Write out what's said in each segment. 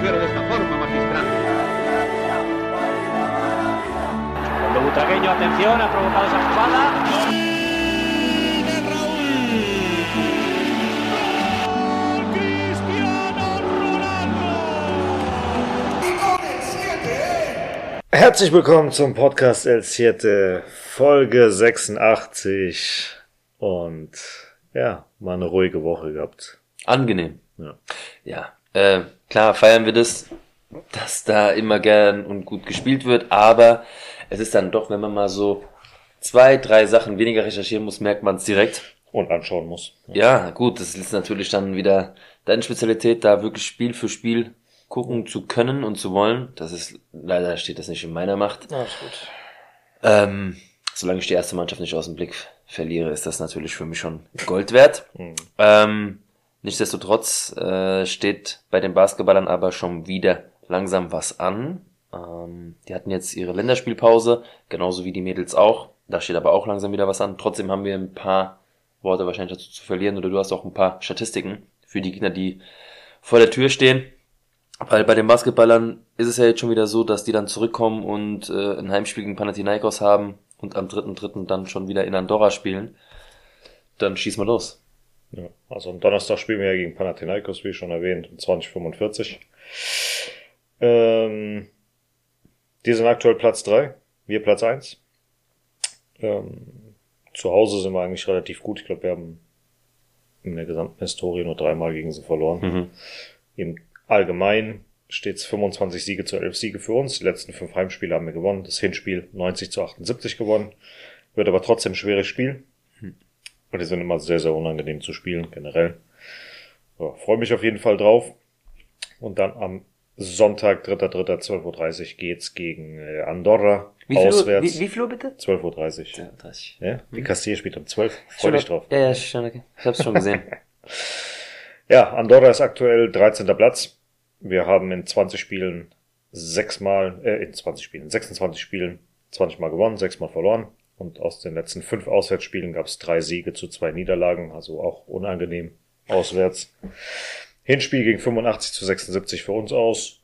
sugiere de esta forma, magistral. Cuando Butragueño, atención, ha provocado esa jugada. Herzlich willkommen zum Podcast El Siete, Folge 86. Und ja, mal eine ruhige Woche gehabt. Angenehm. Ja. Ja, äh, klar feiern wir das, dass da immer gern und gut gespielt wird, aber es ist dann doch, wenn man mal so zwei, drei Sachen weniger recherchieren muss, merkt man es direkt. Und anschauen muss. Ja, gut, das ist natürlich dann wieder deine Spezialität, da wirklich Spiel für Spiel gucken zu können und zu wollen. Das ist, leider steht das nicht in meiner Macht. Ja, ist gut. Ähm, solange ich die erste Mannschaft nicht aus dem Blick verliere, ist das natürlich für mich schon Gold wert. Ähm, nichtsdestotrotz äh, steht bei den Basketballern aber schon wieder langsam was an. Ähm, die hatten jetzt ihre Länderspielpause, genauso wie die Mädels auch. Da steht aber auch langsam wieder was an. Trotzdem haben wir ein paar Worte wahrscheinlich dazu zu verlieren oder du hast auch ein paar Statistiken für die Gegner, die vor der Tür stehen. Weil bei den Basketballern ist es ja jetzt schon wieder so, dass die dann zurückkommen und äh, ein Heimspiel gegen Panathinaikos haben und am 3.3. dann schon wieder in Andorra spielen. Dann schieß mal los. Ja, also am Donnerstag spielen wir ja gegen Panathinaikos, wie schon erwähnt, um 2045. Ähm, die sind aktuell Platz drei, wir Platz eins. Ähm, zu Hause sind wir eigentlich relativ gut. Ich glaube, wir haben in der gesamten Historie nur dreimal gegen sie verloren. Im Allgemeinen steht es 25 Siege zu 11 Siege für uns. Die letzten fünf Heimspiele haben wir gewonnen. Das Hinspiel 90 zu 78 gewonnen. Wird aber trotzdem ein schweres Spiel. Und die sind immer sehr, sehr unangenehm zu spielen, generell. Ja, Freue mich auf jeden Fall drauf. Und dann am Sonntag, 3.3.12.30 Uhr geht's gegen äh, Andorra. Wie viel, Uhr, auswärts. wie, wie viel Uhr bitte? 12.30 Uhr. 30. Ja, die Castier spielt um 12. Freu dich drauf. Ja, ja, schon, okay. Ich hab's schon gesehen. Ja, Andorra ist aktuell 13. Platz. Wir haben in 20 Spielen sechsmal, äh, in 20 Spielen, 26 Spielen 20 Mal gewonnen, sechsmal verloren. Und aus den letzten fünf Auswärtsspielen gab es drei Siege zu zwei Niederlagen, also auch unangenehm auswärts. Hinspiel ging 85 zu 76 für uns aus.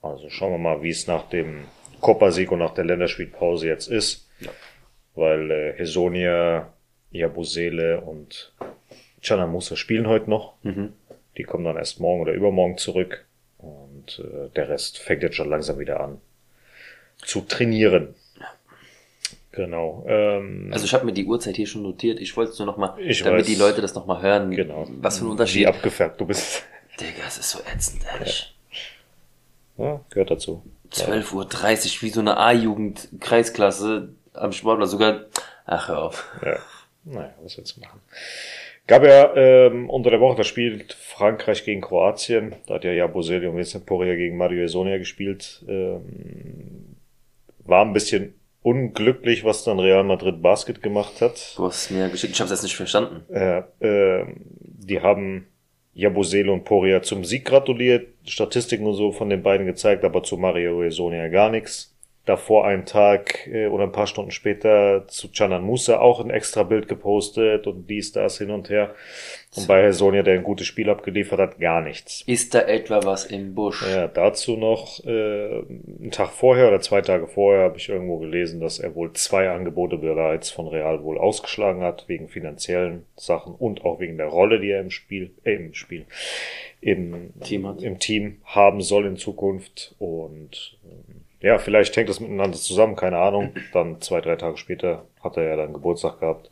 Also schauen wir mal, wie es nach dem Copa-Sieg und nach der Länderspielpause jetzt ist. Weil äh, Hesonia, Jabusele und Chanamusa spielen heute noch. Die kommen dann erst morgen oder übermorgen zurück. Und äh, der Rest fängt jetzt schon langsam wieder an zu trainieren. Genau. Ähm, Also ich habe mir die Uhrzeit hier schon notiert. Ich wollte es nur nochmal, Ich damit weiß. die Leute das nochmal hören. genau. Was für ein Wie Unterschied. abgefärbt du bist. Digga, es ist so ätzend, ehrlich. Ja, gehört dazu. 12.30 Uhr, wie so eine A-Jugend-Kreisklasse am Sportplatz. Sogar, ach hör auf. Ja. Naja, was willst du machen? Gab ja ähm, unter der Woche das Spiel Frankreich gegen Kroatien. Da hat ja Jabusele und Vincent Poria gegen Mario Esonia gespielt. Ähm, war ein bisschen unglücklich, was dann Real Madrid Basket gemacht hat. Du hast es mir geschickt. Ich habe jetzt nicht verstanden. Äh, ähm, die haben Jabusele und Poria zum Sieg gratuliert, Statistiken und so von den beiden gezeigt, aber zu Mario Esonia gar nichts. Davor einen Tag äh, oder ein paar Stunden später zu Canan Musa auch ein extra Bild gepostet und dies, das hin und her. Und bei Esonia, der ein gutes Spiel abgeliefert hat, gar nichts. Ist da etwa was im Busch? Ja, dazu noch äh, einen Tag vorher oder zwei Tage vorher habe ich irgendwo gelesen, dass er wohl zwei Angebote bereits von Real wohl ausgeschlagen hat, wegen finanziellen Sachen und auch wegen der Rolle, die er im Spiel, äh, im Spiel, im Team hat. im Team haben soll in Zukunft. Und ähm, ja, vielleicht hängt das miteinander zusammen, keine Ahnung. Dann zwei, drei Tage später hat er ja dann Geburtstag gehabt.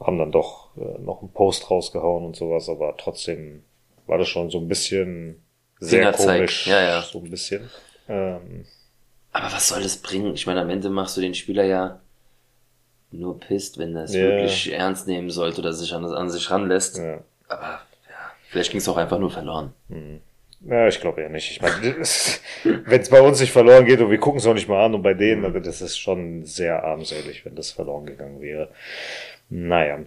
Haben dann doch äh, noch einen Post rausgehauen und sowas, aber trotzdem war das schon so ein bisschen sehr Fingerzeig, komisch. ja, ja. So ein bisschen. Ähm, Aber was soll das bringen? Ich meine, am Ende machst du den Spieler ja nur pisst, wenn er es Ja. wirklich ernst nehmen sollte oder sich an, an sich ranlässt. ja. Aber ja, vielleicht ging es auch einfach nur verloren. Ja, ich glaube eher nicht. Ich meine, wenn es bei uns nicht verloren geht und wir gucken es auch nicht mal an und bei denen, also das ist schon sehr armselig, wenn das verloren gegangen wäre. Naja.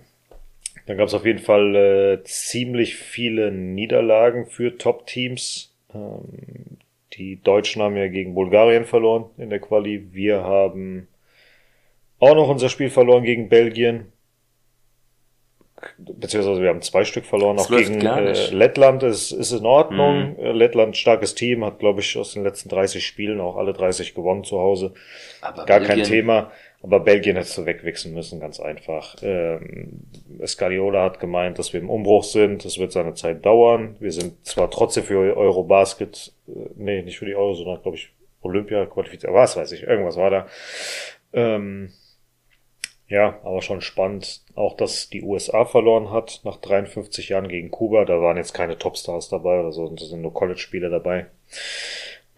Dann gab es auf jeden Fall äh, ziemlich viele Niederlagen für Top-Teams. Ähm, die Deutschen haben ja gegen Bulgarien verloren in der Quali. Wir haben auch noch unser Spiel verloren gegen Belgien. Beziehungsweise wir haben zwei Stück verloren, Das auch gegen äh. Lettland ist, ist in Ordnung. Mhm. Äh, Lettland, starkes Team, hat, glaube ich, aus den letzten 30 Spielen auch alle 30 gewonnen zu Hause. Aber Gar kein Belgien- Thema. Aber Belgien hättest du wegwichsen müssen, ganz einfach. Ähm, Scaliola hat gemeint, dass wir im Umbruch sind. Das wird seine Zeit dauern. Wir sind zwar trotzdem für Eurobasket, äh, nee, nicht für die Euro, sondern, glaube ich, Olympia qualifiziert. Was weiß ich, irgendwas war da. Ähm, ja, aber schon spannend. Auch, dass die USA verloren hat nach 53 Jahren gegen Kuba. Da waren jetzt keine Topstars dabei oder so. Da sind nur College-Spieler dabei.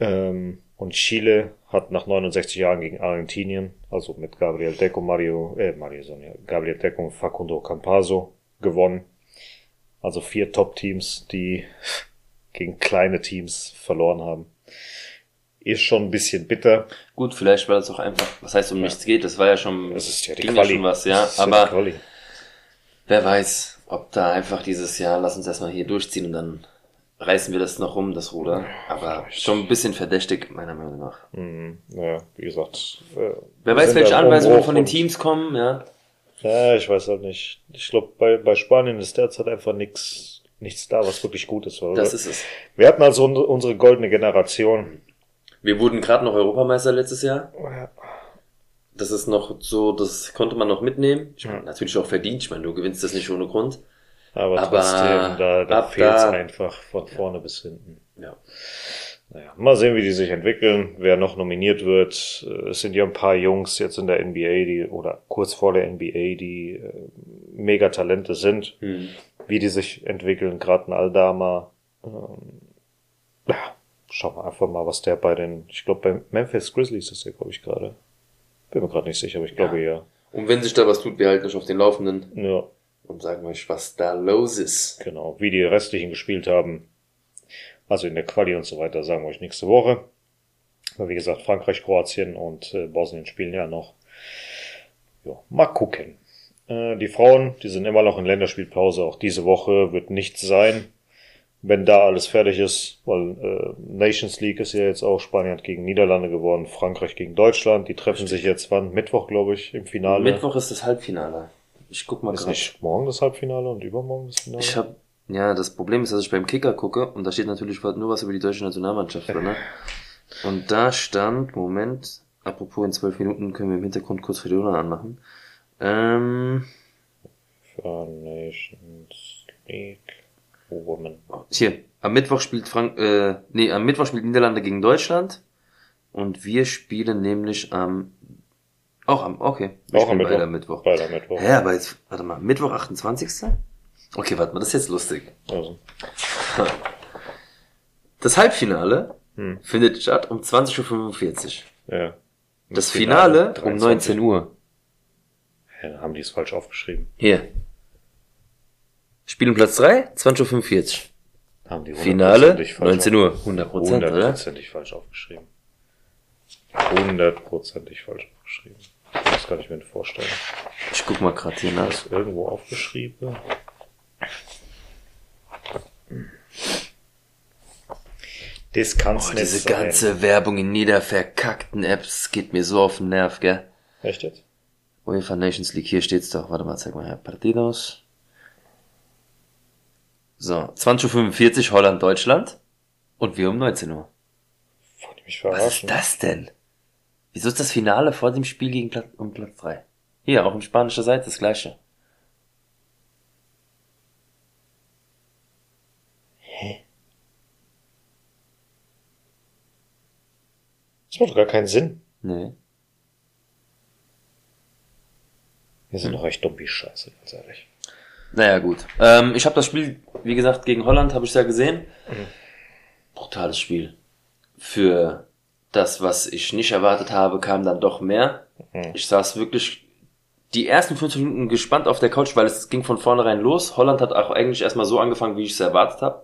Ähm, und Chile hat nach 69 Jahren gegen Argentinien, also mit Gabriel Deco, Mario, äh, Mario Sonja, Gabriel Deco und Facundo Campaso gewonnen. Also vier Top-Teams, die gegen kleine Teams verloren haben. Ist schon ein bisschen bitter. Gut, vielleicht weil es auch einfach, was heißt um nichts geht, das war ja schon, Das ist ja die ging ja schon was, ja, Das aber Quali. wer weiß, ob da einfach dieses Jahr, lass uns erstmal hier durchziehen und dann reißen wir das noch rum, das Ruder. Aber vielleicht. schon ein bisschen verdächtig, meiner Meinung nach. Mhm. Ja, wie gesagt. Äh, Wer weiß, welche Anweisungen von den Teams kommen, ja. Ja, ich weiß halt nicht. Ich glaube, bei, bei Spanien ist derzeit einfach nichts nichts da, was wirklich gut ist. Weil Das ist es. wir hatten also unsere goldene Generation. Wir wurden gerade noch Europameister letztes Jahr. Ja. Das ist noch so, das konnte man noch mitnehmen. Ich meine, Ja. natürlich auch verdient. Ich meine, du gewinnst das nicht ohne Grund. Aber, Aber trotzdem, da, da fehlt es einfach von vorne bis hinten. Ja. Naja, mal sehen, wie die sich entwickeln, wer noch nominiert wird. Äh, Es sind ja ein paar Jungs jetzt in der NBA, die, oder kurz vor der NBA, die äh, mega Talente sind. Hm. Wie die sich entwickeln, gerade ein Aldama. Ähm, ja, schauen wir einfach mal, was der bei den, ich glaube bei Memphis Grizzlies ist der, glaube ich, gerade. Bin mir gerade nicht sicher, aber ich glaube ja. Und wenn sich da was tut, wir halten euch auf den Laufenden Ja, und sagen euch, was da los ist. genau. Wie die restlichen gespielt haben. Also in der Quali und so weiter, sagen wir euch nächste Woche. Aber wie gesagt, Frankreich, Kroatien und äh, Bosnien spielen ja noch. Ja, mal gucken. Äh, die Frauen, die sind immer noch in Länderspielpause. Auch diese Woche wird nichts sein, wenn da alles fertig ist, weil äh, Nations League ist ja jetzt auch Spanien hat gegen Niederlande gewonnen, Frankreich gegen Deutschland. Die treffen sich jetzt wann? Mittwoch, glaube ich, im Finale. Mittwoch ist das Halbfinale. Ich guck mal ist grad. nicht morgen das Halbfinale und übermorgen das Finale? Ich hab, ja, das Problem ist, dass ich beim Kicker gucke und da steht natürlich nur was über die deutsche Nationalmannschaft drin. Ne? Und da stand, Moment, apropos in zwölf Minuten können wir im Hintergrund kurz für die Uhr anmachen. Ähm, Für Nations League Women. hier, am Mittwoch spielt Frank, äh, nee, am Mittwoch spielt Niederlande gegen Deutschland und wir spielen nämlich am, auch am, okay, wir Auch am spielen beide Mittwoch. am Mittwoch. Beide am Mittwoch. Hä, aber jetzt, warte mal, Mittwoch 28. Okay, warte mal, das ist jetzt lustig. Also, Das Halbfinale Hm. findet statt um 20.45 Uhr. ja. Das Finale, um 23. 19 Uhr. Ja, dann haben die es falsch aufgeschrieben. Hier. Spiel um Platz 3, 20.45 Uhr. Haben die Finale, hundertprozentig falsch 19 Uhr. auf- 100 Prozent, oder? Hundertprozentig falsch aufgeschrieben. Hundertprozentig falsch aufgeschrieben. Das kann ich mir nicht vorstellen. Ich guck mal gerade hier nach. Ist irgendwo aufgeschrieben? Das kann's Oh, nicht diese sein. ganze Werbung in jeder verkackten Apps geht mir so auf den Nerv, gell? Echt jetzt? UEFA Nations League, hier steht's doch. Warte mal, zeig mal her. Partidos. So, 20.45 Uhr Holland, Deutschland. Und wir um 19 Uhr. Mich Was ist das denn? Wieso ist das Finale vor dem Spiel gegen Platz, um Platz 3? Hier, auch im spanischer Seite das gleiche. Das macht doch gar keinen Sinn. Nee. Wir sind doch echt dumm wie Scheiße, ganz ehrlich. Naja, gut. Ähm, ich habe das Spiel, wie gesagt, gegen Holland habe ich ja gesehen. Brutales Spiel. Für das, was ich nicht erwartet habe, kam dann doch mehr. Mhm. Ich saß wirklich die ersten 15 Minuten gespannt auf der Couch, weil es ging von vornherein los. Holland hat auch eigentlich erstmal so angefangen, wie ich es erwartet habe.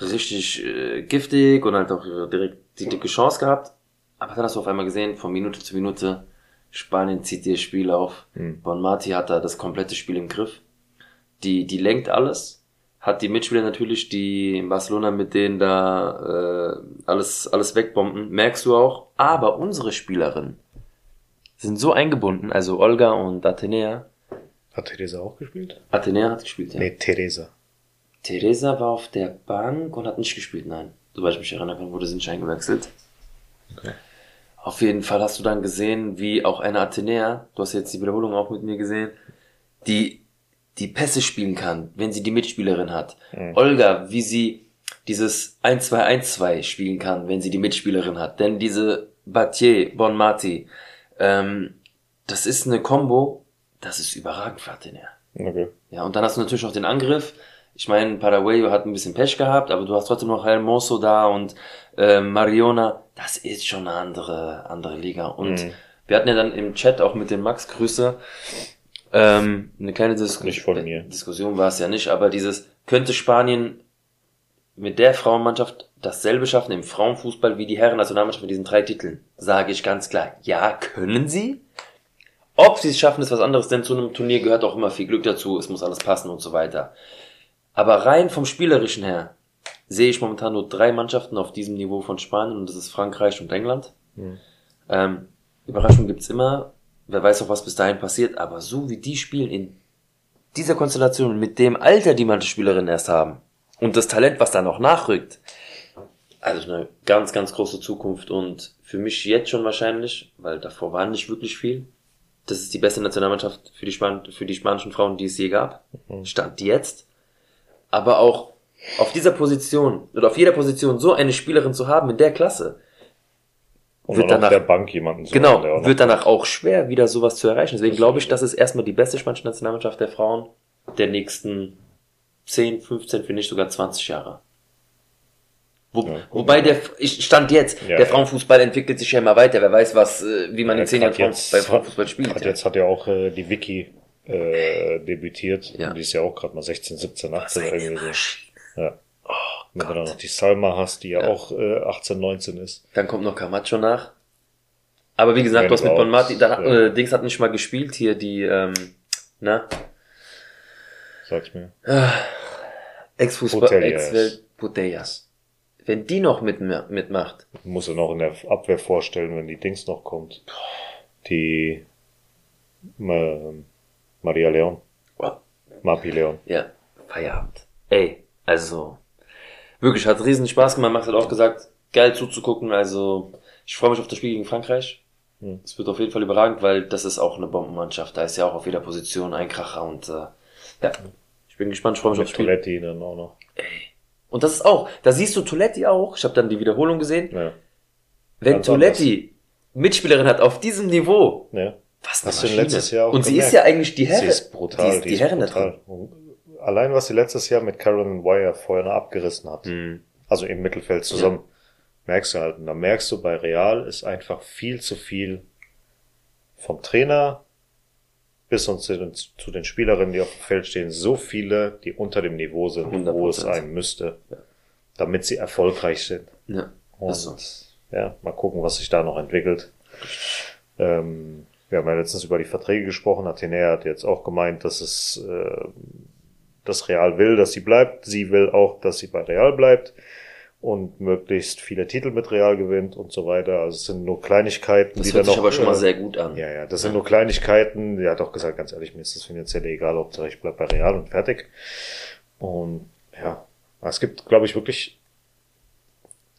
Richtig äh, giftig und halt auch direkt die dicke Chance gehabt. Aber dann hast du auf einmal gesehen, von Minute zu Minute, Spanien zieht ihr Spiel auf. Mhm. Bon Marti hat da das komplette Spiel im Griff. Die, die lenkt alles. Hat die Mitspieler natürlich, die in Barcelona mit denen da äh, alles, alles wegbomben, merkst du auch. Aber unsere Spielerinnen sind so eingebunden, also Olga und Atenea, Hat Theresa auch gespielt? Athenea hat gespielt, ja. Nee, Theresa. Theresa war auf der Bank und hat nicht gespielt, nein. Soweit ich mich erinnern kann, wurde sie nicht eingewechselt. Okay. Auf jeden Fall hast du dann gesehen, wie auch eine Athenea, du hast jetzt die Wiederholung auch mit mir gesehen, die die Pässe spielen kann, wenn sie die Mitspielerin hat. Olga, wie sie dieses 1-2-1-2 spielen kann, wenn sie die Mitspielerin hat. Denn diese Battier, Bonmati, ähm, das ist eine Combo, das ist überragend für. Okay. Ja, und dann hast du natürlich noch den Angriff. Ich meine, Paraguay hat ein bisschen Pech gehabt, aber du hast trotzdem noch Hermoso da und äh, Mariona. Das ist schon eine andere, andere Liga. Und Mhm. wir hatten ja dann im Chat auch mit dem Max Grüße ähm, eine kleine Dis Nicht von mir. Diskussion war es ja nicht, aber dieses könnte Spanien mit der Frauenmannschaft dasselbe schaffen im Frauenfußball wie die Herren-Nationalmannschaft mit diesen drei Titeln? Sage ich ganz klar. Ja, können sie. Ob sie es schaffen, ist was anderes, denn zu einem Turnier gehört auch immer viel Glück dazu, es muss alles passen und so weiter. Aber rein vom Spielerischen her sehe ich momentan nur drei Mannschaften auf diesem Niveau von Spanien und das ist Frankreich und England. Ähm, Überraschung gibt's immer, wer weiß auch, was bis dahin passiert, aber so wie die spielen in dieser Konstellation mit dem Alter, die manche Spielerinnen erst haben und das Talent, was da noch nachrückt, also eine ganz, ganz große Zukunft und für mich jetzt schon wahrscheinlich, weil davor war nicht wirklich viel. Das ist die beste Nationalmannschaft für die, Span für die spanischen Frauen, die es je gab. Stand jetzt. Aber auch auf dieser Position oder auf jeder Position so eine Spielerin zu haben in der Klasse, Und Wird danach- der Bank jemanden zu genau, wird danach auch schwer, wieder sowas zu erreichen. Deswegen glaube ich, das ist erstmal die beste spanische Nationalmannschaft der Frauen der nächsten 10, 15, wenn nicht sogar 20 Jahre. Wo, Ja, wobei der, ich stand jetzt, Ja, der. Frauenfußball entwickelt sich ja immer weiter. Wer weiß, was, äh, wie man in 10 Jahren jetzt bei Frauenfußball spielt. Hat jetzt hat ja auch äh, die Vicky äh, debütiert. Ja. Die ist ja auch gerade mal 16, 17, 18 Seine irgendwie so. Ja. Oh Wenn du dann noch Gott. die Salma hast, die ja, Ja. auch äh, 18, 19 ist. Dann kommt noch Camacho nach. Aber wie gesagt, du hast mit Bon Marti, da, ja. äh, Dings hat nicht mal gespielt hier, die, ähm, na, Sag's mir. Ex-Fußball, Putellas. Ex-Welt, Putellas. Wenn die noch mit, mitmacht, Muss er noch in der Abwehr vorstellen, wenn die Dings noch kommt. Die ähm, Maria Leon. Mapi Leon. Ja, Feierabend. Ey, also, wirklich, hat riesen Spaß gemacht. Max hat auch gesagt, geil zuzugucken. Also, ich freue mich auf das Spiel gegen Frankreich. Hm. Es wird auf jeden Fall überragend, weil das ist auch eine Bombenmannschaft. Da ist ja auch auf jeder Position ein Kracher und, äh, ja, ich bin gespannt, ich freue mich Mit aufs Spiel. Toiletti dann auch noch. Und das ist auch, da siehst du Toletti auch. Ich habe dann die Wiederholung gesehen. Ja. Wenn Ganz Toletti Mitspielerin hat auf diesem Niveau, ja. was eine Maschine. letztes Jahr auch Und sie gemerkt. ist ja eigentlich die Herren. Sie ist brutal. Die, ist die, Herren da drin. brutal. Allein was sie letztes Jahr mit Carolyn Wire vorher noch abgerissen hat. Mhm. Also im Mittelfeld zusammen. Merkst du halt. Und da merkst du, bei Real ist einfach viel zu viel vom Trainer bis und zu den, zu den Spielerinnen, die auf dem Feld stehen, so viele, die unter dem Niveau sind, wo es 100%. sein müsste, damit sie erfolgreich sind. Ja, Und so. ja, mal gucken, was sich da noch entwickelt. Ähm, wir haben ja letztens über die Verträge gesprochen. Athenea hat jetzt auch gemeint, dass es äh, das Real will, dass sie bleibt. Sie will auch, dass sie bei Real bleibt und möglichst viele Titel mit Real gewinnt und so weiter. Also es sind nur Kleinigkeiten, Das die hört dann sich noch. aber schon mal äh, sehr gut an. ja, ja, das sind nur Kleinigkeiten. Sie hat auch gesagt, ganz ehrlich, mir ist das finanziell egal, Hauptsache ich bleib bei Real und fertig. Und ja, es gibt, glaube ich, wirklich,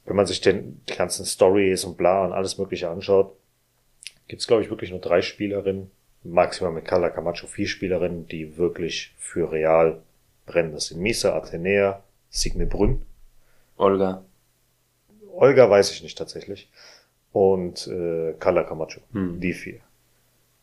wenn man sich den die ganzen Stories und bla und alles Mögliche anschaut, gibt es, glaube ich, wirklich nur drei Spielerinnen, maximal mit Carla Camacho vier Spielerinnen, die wirklich für Real brennen. Das sind Misa, Athenea, Signe Brünn. Olga. Olga weiß ich nicht tatsächlich. Und äh, Carla Camacho. Hm. Die vier.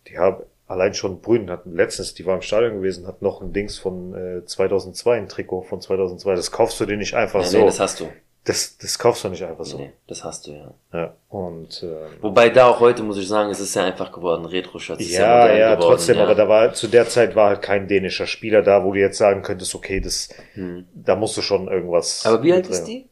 Die haben allein schon Brünn hatten letztens, die war im Stadion gewesen, hat noch ein Dings von äh, 2002, ein Trikot von 2002. Das kaufst du dir nicht einfach Ja, so. nee, das hast du. Das, das kaufst du nicht einfach so. Nee, das hast du, ja. Ja. Und ähm, Wobei da auch heute, muss ich sagen, es ist ja einfach geworden. Retro-Shirts ist ja, modern ja, geworden, trotzdem, ja. aber da war zu der Zeit war halt kein dänischer Spieler da, wo du jetzt sagen könntest, okay, das, Hm. da musst du schon irgendwas. Aber wie alt ist die?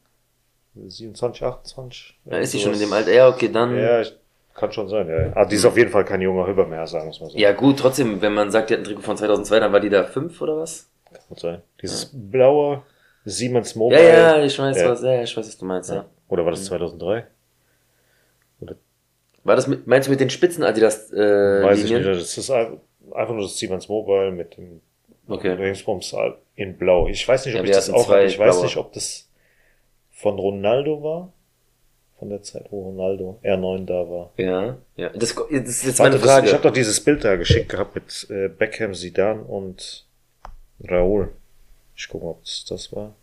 drin- 27, 28? Ja, ist sie sowas. schon in dem Alter? Ja, okay, dann. Ja, ich, kann schon sein, ja. Ah, die ist auf jeden Fall kein junger Hüber mehr, sagen wir es mal so. Ja, gut, trotzdem, wenn man sagt, die hat ein Trikot von 2002, dann war die da fünf oder was? Kann sein. Dieses blaue Siemens Ja, Mobile. ja, ich weiß, Ja. was, ja, ich weiß, was du meinst, ja. Oder war das 2003? War das mit, meinst du mit den Spitzen Adidas, äh, Weiß ich Linien? nicht. Das ist, ein- einfach nur das Siemens Mobile mit dem Okay. In Blau. Ich weiß nicht, ob Ja, ich das auch. Ich weiß blaue. nicht, ob das von Ronaldo war. Von der Zeit, wo Ronaldo R9 da war. Ja, ja. Das, das ist jetzt Warte, meine das, Frage. ich habe doch dieses Bild da geschickt gehabt mit äh, Beckham, Zidane und Raoul. Ich gucke mal, ob es das war.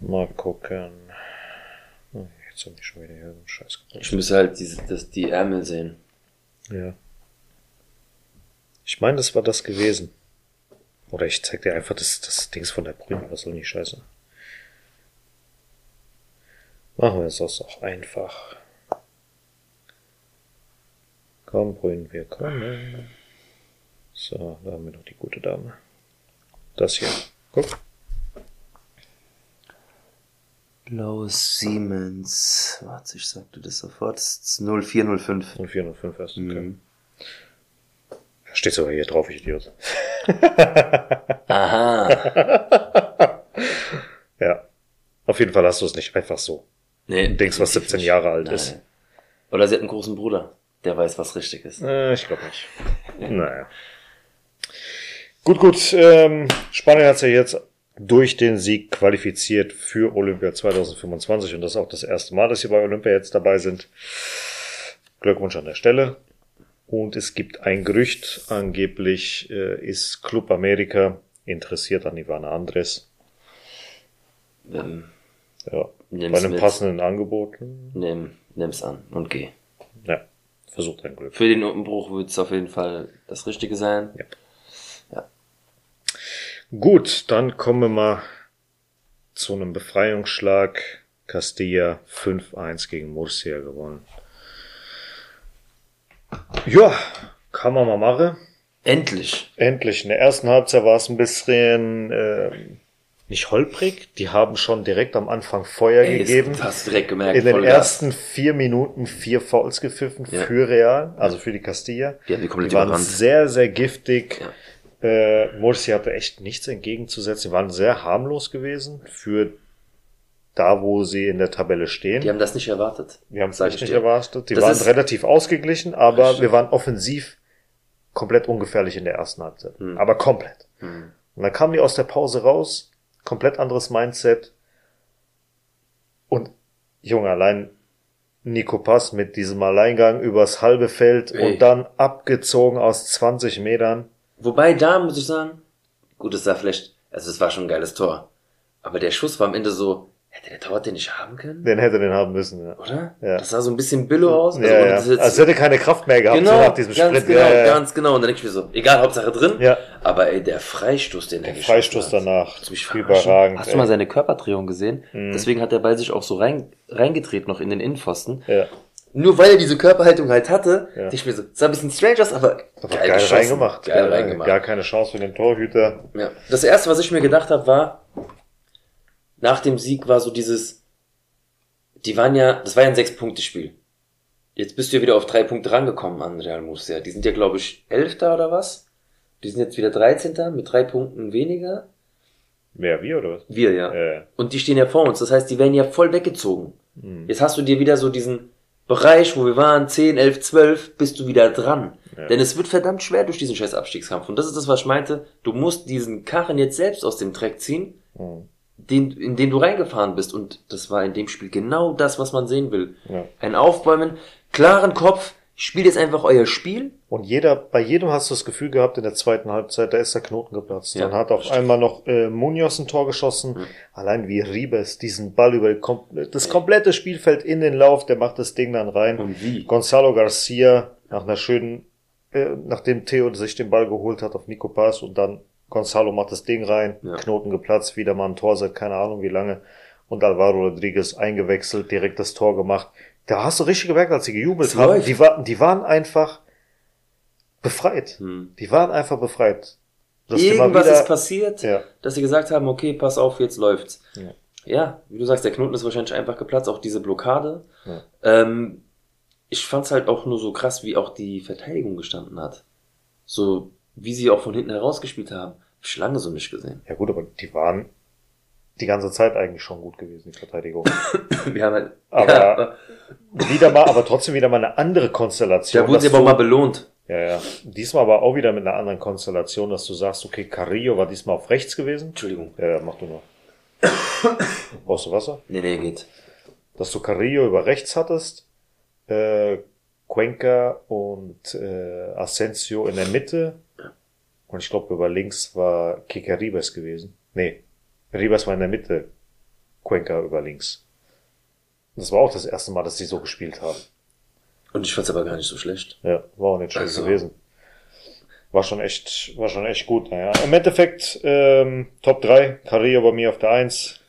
Mal gucken. Oh, jetzt habe ich schon wieder hier so einen Scheiß gebracht. ich müsste halt diese, das, die Ärmel sehen. Ja. Ich meine, das war das gewesen. Oder ich zeig dir einfach das, das Dings von der Brüne. Was soll die Scheiße? Machen wir es auch einfach. Komm, Brünen, wir kommen. So, da haben wir noch die gute Dame. Das hier. Guck. Blaues Siemens. Warte, ich sagte das sofort. Das ist 0405. 0405 erst. Okay. Mhm. Steht sogar hier drauf, ich Idiot. Aha. Ja. Auf jeden Fall hast du es nicht einfach so. Nee, Ein Dings, was 17 Jahre alt ist. Nein. Oder sie hat einen großen Bruder, der weiß, was richtig ist. Äh, ich glaube nicht. Naja. Gut, gut. Ähm, Spanien hat sich jetzt durch den Sieg qualifiziert für Olympia 2025 und das ist auch das erste Mal, dass sie bei Olympia jetzt dabei sind. Glückwunsch an der Stelle. Und es gibt ein Gerücht, angeblich äh, ist Club America interessiert an Ivana Andres. Ähm, Ja, Nimm's bei einem mit. passenden Angebot. nimm, nimm's an und geh. Ja, versucht dein Glück. Für den Umbruch wird es auf jeden Fall das Richtige sein. Ja. Gut, dann kommen wir mal zu einem Befreiungsschlag. Castilla 5-1 gegen Murcia gewonnen. Ja, kann man mal machen. Endlich. Endlich. In der ersten Halbzeit war es ein bisschen äh, nicht holprig. Die haben schon direkt am Anfang Feuer Ey, gegeben. Das hast du direkt gemerkt. In den ersten vier Minuten vier Fouls gepfiffen Ja. für Real, also für die Castilla. Die haben die komplett Die waren überrannt. sehr, sehr giftig. Ja. Äh, Murcia hatte echt nichts entgegenzusetzen. Die waren sehr harmlos gewesen für da, wo sie in der Tabelle stehen. Die haben das nicht erwartet. wir haben es nicht dir. erwartet. Die Das waren relativ ausgeglichen, aber wir waren offensiv komplett ungefährlich in der ersten Halbzeit. Hm. Aber komplett. Hm. Und dann kamen die aus der Pause raus, komplett anderes Mindset. Und Junge, allein Nico Pass mit diesem Alleingang übers halbe Feld Ey. und dann abgezogen aus 20 Metern. Wobei, da muss ich sagen, gut, es war vielleicht, also es war schon ein geiles Tor. Aber der Schuss war am Ende so, hätte der Torwart den nicht haben können? Den hätte den haben müssen. Ja, Oder? Ja. Das sah so ein bisschen Billo aus. Also, ja, ja. das jetzt- Als hätte keine Kraft mehr gehabt genau, so nach diesem ganz Sprint. genau, ja, ja, ganz genau. Und dann denke ich mir so, egal, Hauptsache drin. Ja. Aber ey, der Freistoß, den Der er Freistoß geschossen hat. danach. Überragend. Hast du ey. mal seine Körperdrehung gesehen? Mhm. Deswegen hat der Ball sich auch so rein, reingetreten noch in den Innenpfosten. ja. Nur weil er diese Körperhaltung halt hatte, Ja. ich mir so, sah ein bisschen strange aus, aber Aber geil, geschossen. reingemacht. Geil Gar- reingemacht. Gar keine Chance für den Torhüter. Ja. Das erste, was ich mir gedacht habe, war, nach dem Sieg war so dieses, die waren ja, das war ja ein Sechs-Punkte-Spiel. Jetzt bist du ja wieder auf drei Punkte rangekommen an Real Murcia. Die sind ja, glaube ich, Elfter oder was? Die sind jetzt wieder 13. mit drei Punkten weniger. Wer, wir oder was? Wir, ja. Äh, Und die stehen ja vor uns. Das heißt, die werden ja voll weggezogen. hm. Jetzt hast du dir wieder so diesen Bereich, wo wir waren, 10, 11, 12, bist du wieder dran. Ja. Denn es wird verdammt schwer durch diesen scheiß Abstiegskampf. Und das ist das, was ich meinte. Du musst diesen Karren jetzt selbst aus dem Dreck ziehen, Hm. den, in den du reingefahren bist. Und das war in dem Spiel genau das, was man sehen will. Ja. Ein Aufbäumen, klaren Kopf, spielt jetzt einfach euer Spiel. Und jeder, bei jedem hast du das Gefühl gehabt, in der zweiten Halbzeit, da ist der Knoten geplatzt. Ja, Dann hat auf einmal noch äh, Munoz ein Tor geschossen. Mhm. Allein wie Ribes diesen Ball über kom das komplette Spielfeld in den Lauf, der macht das Ding dann rein. Und wie? Gonzalo Garcia nach einer schönen, äh, nachdem Theo sich den Ball geholt hat auf Nico Pass und dann Gonzalo macht das Ding rein, Ja. Knoten geplatzt, wieder mal ein Tor seit keine Ahnung wie lange und Alvaro Rodriguez eingewechselt, direkt das Tor gemacht. Da hast du richtig gemerkt, als sie gejubelt haben, läuft. die, war, die waren einfach befreit. Hm. Die waren einfach befreit. Dass Irgendwas wieder- ist passiert, Ja, dass sie gesagt haben, okay, pass auf, jetzt läuft's. Ja. Ja, wie du sagst, der Knoten ist wahrscheinlich einfach geplatzt, auch diese Blockade. Ja. Ähm, ich fand's halt auch nur so krass, wie auch die Verteidigung gestanden hat. So, wie sie auch von hinten herausgespielt haben. Hab ich lange so nicht gesehen. ja gut, aber die waren die ganze Zeit eigentlich schon gut gewesen, die Verteidigung. Wir haben halt, Aber- ja, wieder mal, aber trotzdem wieder mal eine andere Konstellation. da wurden sie aber du- mal belohnt. Ja, ja. Diesmal aber auch wieder mit einer anderen Konstellation, dass du sagst, okay, Carrillo war diesmal auf rechts gewesen. Entschuldigung. Ja, ja, mach du noch. Brauchst du Wasser? Nee, nee, geht. Dass du Carrillo über rechts hattest, äh, Cuenca und äh, Asensio in der Mitte. Und ich glaube, über links war Kike Ribas gewesen. Nee, Ribas war in der Mitte, Cuenca über links. Das war auch das erste Mal, dass sie so gespielt haben. Und ich fand's aber gar nicht so schlecht. Ja, war auch nicht schlecht Also- gewesen. War schon echt, war schon echt gut. Naja, im Endeffekt ähm, Top 3, Carrillo bei mir auf der 1,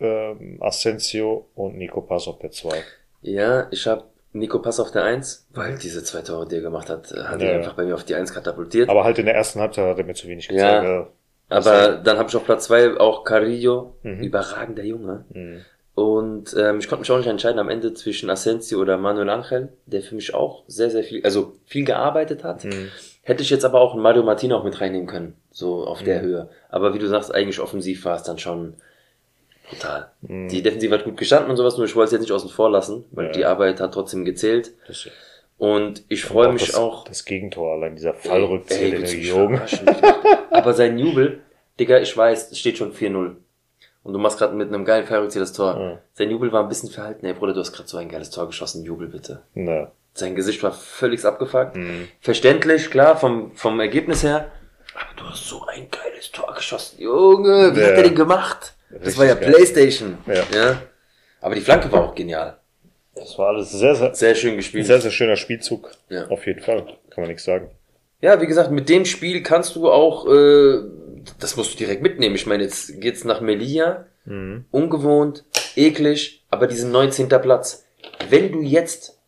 ähm, Asensio und Nico Pass auf der 2. Ja, ich habe Nico Pass auf der 1, weil diese zwei Tore, die er gemacht hat, hat Ja, er einfach bei mir auf die 1 katapultiert. Aber halt in der ersten Halbzeit hat er mir zu wenig Ja. gezeigt. Ja. Aber dann habe ich auf Platz 2 auch Carrillo, Mhm. überragender Junge. Mhm. Und ähm, ich konnte mich auch nicht entscheiden am Ende zwischen Asensio oder Manuel Angel, der für mich auch sehr, sehr viel, also viel gearbeitet hat. Mhm. Hätte ich jetzt aber auch einen Mario Martino auch mit reinnehmen können, so auf der Mhm. Höhe. Aber wie du sagst, eigentlich offensiv war es dann schon brutal. Mhm. Die Defensive hat gut gestanden und sowas, nur ich wollte es jetzt nicht außen vor lassen, weil Ja. die Arbeit hat trotzdem gezählt. Das, Und ich freue mich das, auch. Das Gegentor, allein dieser Fallrückzieher, den Jungen. Aber sein Jubel, Digga, ich weiß, es steht schon 4-0. Und du machst gerade mit einem geilen Fallrückzieher das Tor. Ja. Sein Jubel war ein bisschen verhalten. Ey, Bruder, du hast gerade so ein geiles Tor geschossen. Jubel bitte. Na. Sein Gesicht war völlig abgefuckt. Mhm. Verständlich, klar, vom, vom Ergebnis her. Aber du hast so ein geiles Tor geschossen. Junge, wie Ja. hat er den gemacht? Das Richtig war ja geil. Playstation. Ja. Aber die Flanke war auch genial. Das war alles sehr, sehr, Sehr schön gespielt. sehr, sehr schöner Spielzug. Ja. Auf jeden Fall. Kann man nichts sagen. Ja, wie gesagt, mit dem Spiel kannst du auch, äh, das musst du direkt mitnehmen. Ich meine, jetzt geht's nach Melilla, Mhm. ungewohnt, eklig, aber diesen 19. Platz. Wenn du jetzt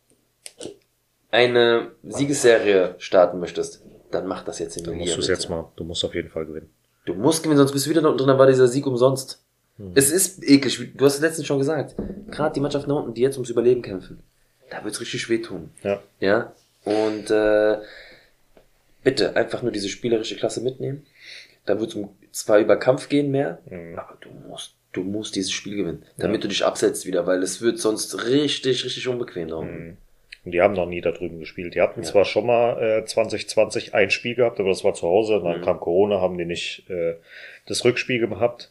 eine Siegesserie starten möchtest, dann mach das jetzt in Melilla. musst du es bitte. jetzt mal. Du musst auf jeden Fall gewinnen. Du musst gewinnen, sonst bist du wieder da unten drin, dann war dieser Sieg umsonst. Hm. Es ist eklig, du hast es letztens schon gesagt. Gerade die Mannschaften da unten, die jetzt ums Überleben kämpfen, da wird's richtig wehtun. Ja. Ja, und äh, bitte einfach nur diese spielerische Klasse mitnehmen. Da wird um zwar über Kampf gehen mehr, Mhm. aber du musst, du musst dieses Spiel gewinnen, damit du dich absetzt wieder, weil es wird sonst richtig, richtig unbequem da unten. Mhm. Und die haben noch nie da drüben gespielt. Die hatten Ja. zwar schon mal äh, 2020 ein Spiel gehabt, aber das war zu Hause. Dann Mhm. kam Corona, haben die nicht äh, das Rückspiel gehabt.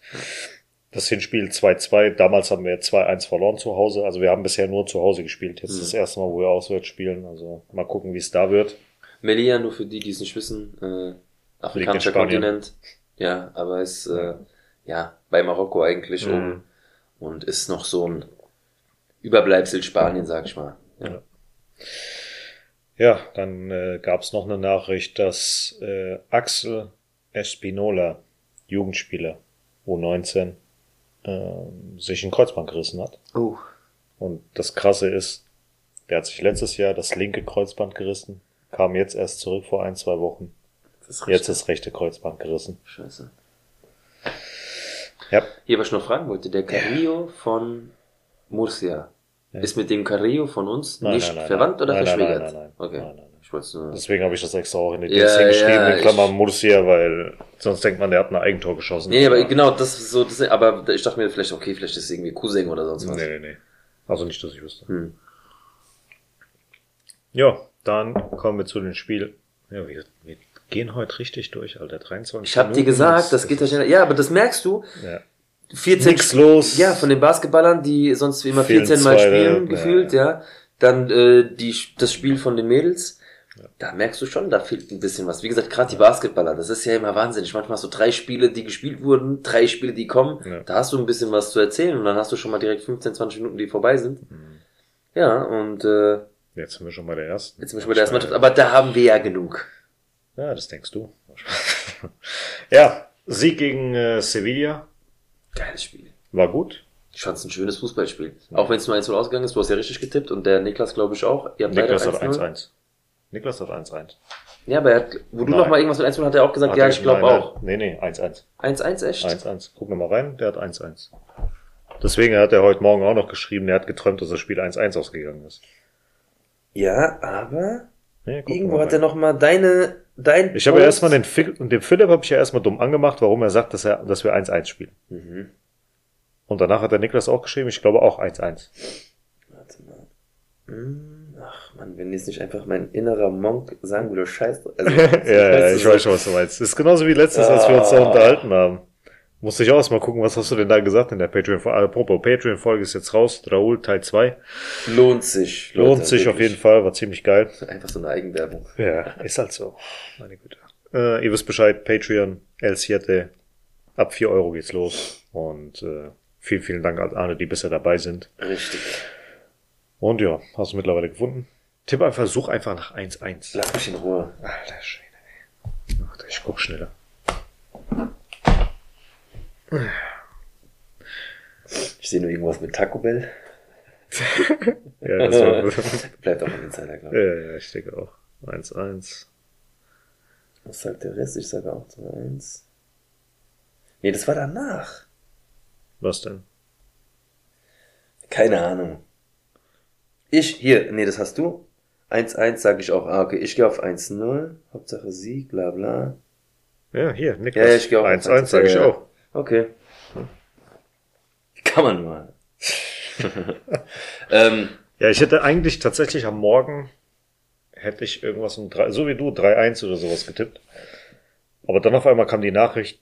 Das Hinspiel 2-2. Damals haben wir 2-1 verloren zu Hause. Also wir haben bisher nur zu Hause gespielt. Jetzt Mhm. das erste Mal, wo wir auswärts spielen. Also mal gucken, wie es da wird. Melilla, nur für die, die es nicht wissen, äh, afrikanischer. Kontinent. Ja, aber ist äh, ja bei Marokko eigentlich Mhm. um und ist noch so ein Überbleibsel Spanien, sag ich mal. Ja. Ja, dann äh, gab es noch eine Nachricht, dass äh, Axel Espinola, Jugendspieler, U19, äh, sich ein Kreuzband gerissen hat. Oh. Und das Krasse ist, der hat sich letztes Jahr das linke Kreuzband gerissen, kam jetzt erst zurück vor ein, zwei Wochen. Das ist Jetzt das rechte Kreuzband gerissen. Scheiße. Ja, Hier, was ich noch fragen wollte, der Carrillo von Murcia Ja. ist mit dem Carrillo von uns Nein, nicht nein, nein, verwandt oder verschwägert? nein, nein, nein. Okay. Nein, nein, es nur. deswegen habe ich das extra auch in den Ja, Dienst hingeschrieben, ja, in Klammern ich- Murcia, weil sonst denkt man, der hat ein Eigentor geschossen. Nee, aber genau, das ist so, das, aber ich dachte mir vielleicht, okay, vielleicht ist es irgendwie Cousin oder sonst was. Nee, nee, nee. Also nicht, dass ich wüsste. Hm. Ja, dann kommen wir zu dem Spiel. Ja, wir, wir gehen heute richtig durch, Alter. 23 Ich habe dir gesagt, das geht ja schneller. Ja, aber das merkst du. Ja. 14 Nix los. Ja, von den Basketballern, die sonst immer Fehlen 14 Mal spielen, ja. gefühlt, ja. Dann äh, die, das Spiel von den Mädels. Da merkst du schon, da fehlt ein bisschen was. Wie gesagt, gerade die Basketballer, das ist ja immer wahnsinnig. Manchmal hast du drei Spiele, die gespielt wurden, drei Spiele, die kommen. Ja. Da hast du ein bisschen was zu erzählen und dann hast du schon mal direkt 15, 20 Minuten, die vorbei sind. Mhm. Ja, und äh, Jetzt sind wir schon bei der ersten. jetzt sind wir schon bei der ersten Mannschaft. Aber da haben wir ja genug. Ja, das denkst du. ja, Sieg gegen äh, Sevilla Geiles Spiel. war gut. Ich fand es ein schönes Fußballspiel. Auch wenn es nur 1-0 ausgegangen ist, du hast ja richtig getippt und der Niklas glaube ich auch. Ihr habt Niklas hat 1-0. 1-1. Niklas hat 1-1. Ja, aber er hat, wo du Nein. noch mal irgendwas mit 1 hat er auch gesagt, Hat ja, ich glaube auch. Nee, nee, 1-1. 1-1 echt? 1-1. Guck noch mal rein, der hat 1-1. Deswegen hat er heute Morgen auch noch geschrieben, er hat geträumt, dass das Spiel 1-1 ausgegangen ist. Ja, aber guck irgendwo hat er noch mal deine, dein Ich habe ja erstmal den, Phil, den Philipp habe ich ja erstmal dumm angemacht, warum er sagt, dass, er, dass wir 1-1 spielen. Mhm. Und danach hat der Niklas auch geschrieben, ich glaube auch 1-1. Warte mal. Hm, Ach, Mann, wenn jetzt nicht einfach mein innerer Monk sagen würde, scheiß. Also, ja, ja, ich weiß schon, was du meinst. Das ist genauso wie letztes, als wir uns da Ah. unterhalten haben. Musste ich auch erst mal gucken, was hast du denn da gesagt in der Patreon-Folge. Apropos, Patreon-Folge ist jetzt raus. Raoul Teil 2. Lohnt sich. Lohnt Leute, sich auf wirklich. jeden Fall, war ziemlich geil. Einfach so eine Eigenwerbung. Ja, ist halt so. Meine Güte. Äh, ihr wisst Bescheid, Patreon, El Siete. Ab 4 Euro geht's los. Und äh, vielen, vielen Dank an alle, die bisher dabei sind. Richtig. Und ja, hast du mittlerweile gefunden. Tipp einfach, such einfach nach 1-1. Lass mich in Ruhe. Alter Schwede, ey. Warte, ich guck schneller. Ich sehe nur irgendwas mit Taco Bell. Ja, das war, Bleibt auch ein Insider, glaube ja, ja, ich denke auch. 1-1. ich. Was sagt der Rest? Ich sage auch 2-1. Nee, das war danach. Was denn? Keine Ahnung. Ich, hier, nee, das hast du. 1-1 sage ich auch. Ah, okay, ich gehe auf 1-0. Hauptsache Sieg, bla bla. Ja, hier, Niklas. Ja, ja, ich gehe auch auf 1-1, sag ich Ja, auch. Okay. Kann man mal. ähm, Ja, ich hätte eigentlich tatsächlich am Morgen hätte ich irgendwas um drei, so wie du, 3-1 oder sowas getippt. Aber dann auf einmal kam die Nachricht,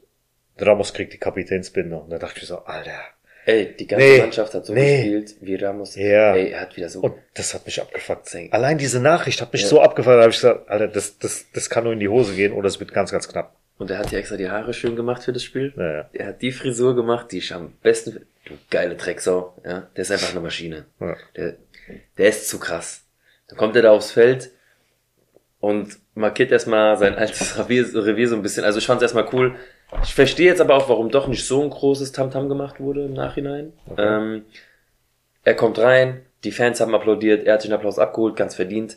Ramos kriegt die Kapitänsbinde. Und da dachte ich so, Alter. Ey, die ganze Nee, Mannschaft hat so nee. gespielt, wie Ramos. Ja. Ey, er hat wieder so. Und das hat mich abgefuckt. Zehn. Allein diese Nachricht hat mich Ja. so abgefuckt, da habe ich gesagt, Alter, das, das, das kann nur in die Hose gehen oder es wird ganz, ganz knapp. Und er hat ja extra die Haare schön gemacht für das Spiel. Naja. Er hat die Frisur gemacht, die ich am besten. Du geile Drecksau, ja. Der ist einfach eine Maschine. Ja. Der, der ist zu krass. Dann kommt er da aufs Feld und markiert erstmal sein altes Revier, Revier so ein bisschen. Also ich fand es erstmal cool. Ich verstehe jetzt aber auch, warum doch nicht so ein großes Tamtam gemacht wurde im Nachhinein. Ähm, er kommt rein, die Fans haben applaudiert, er hat den Applaus abgeholt, ganz verdient.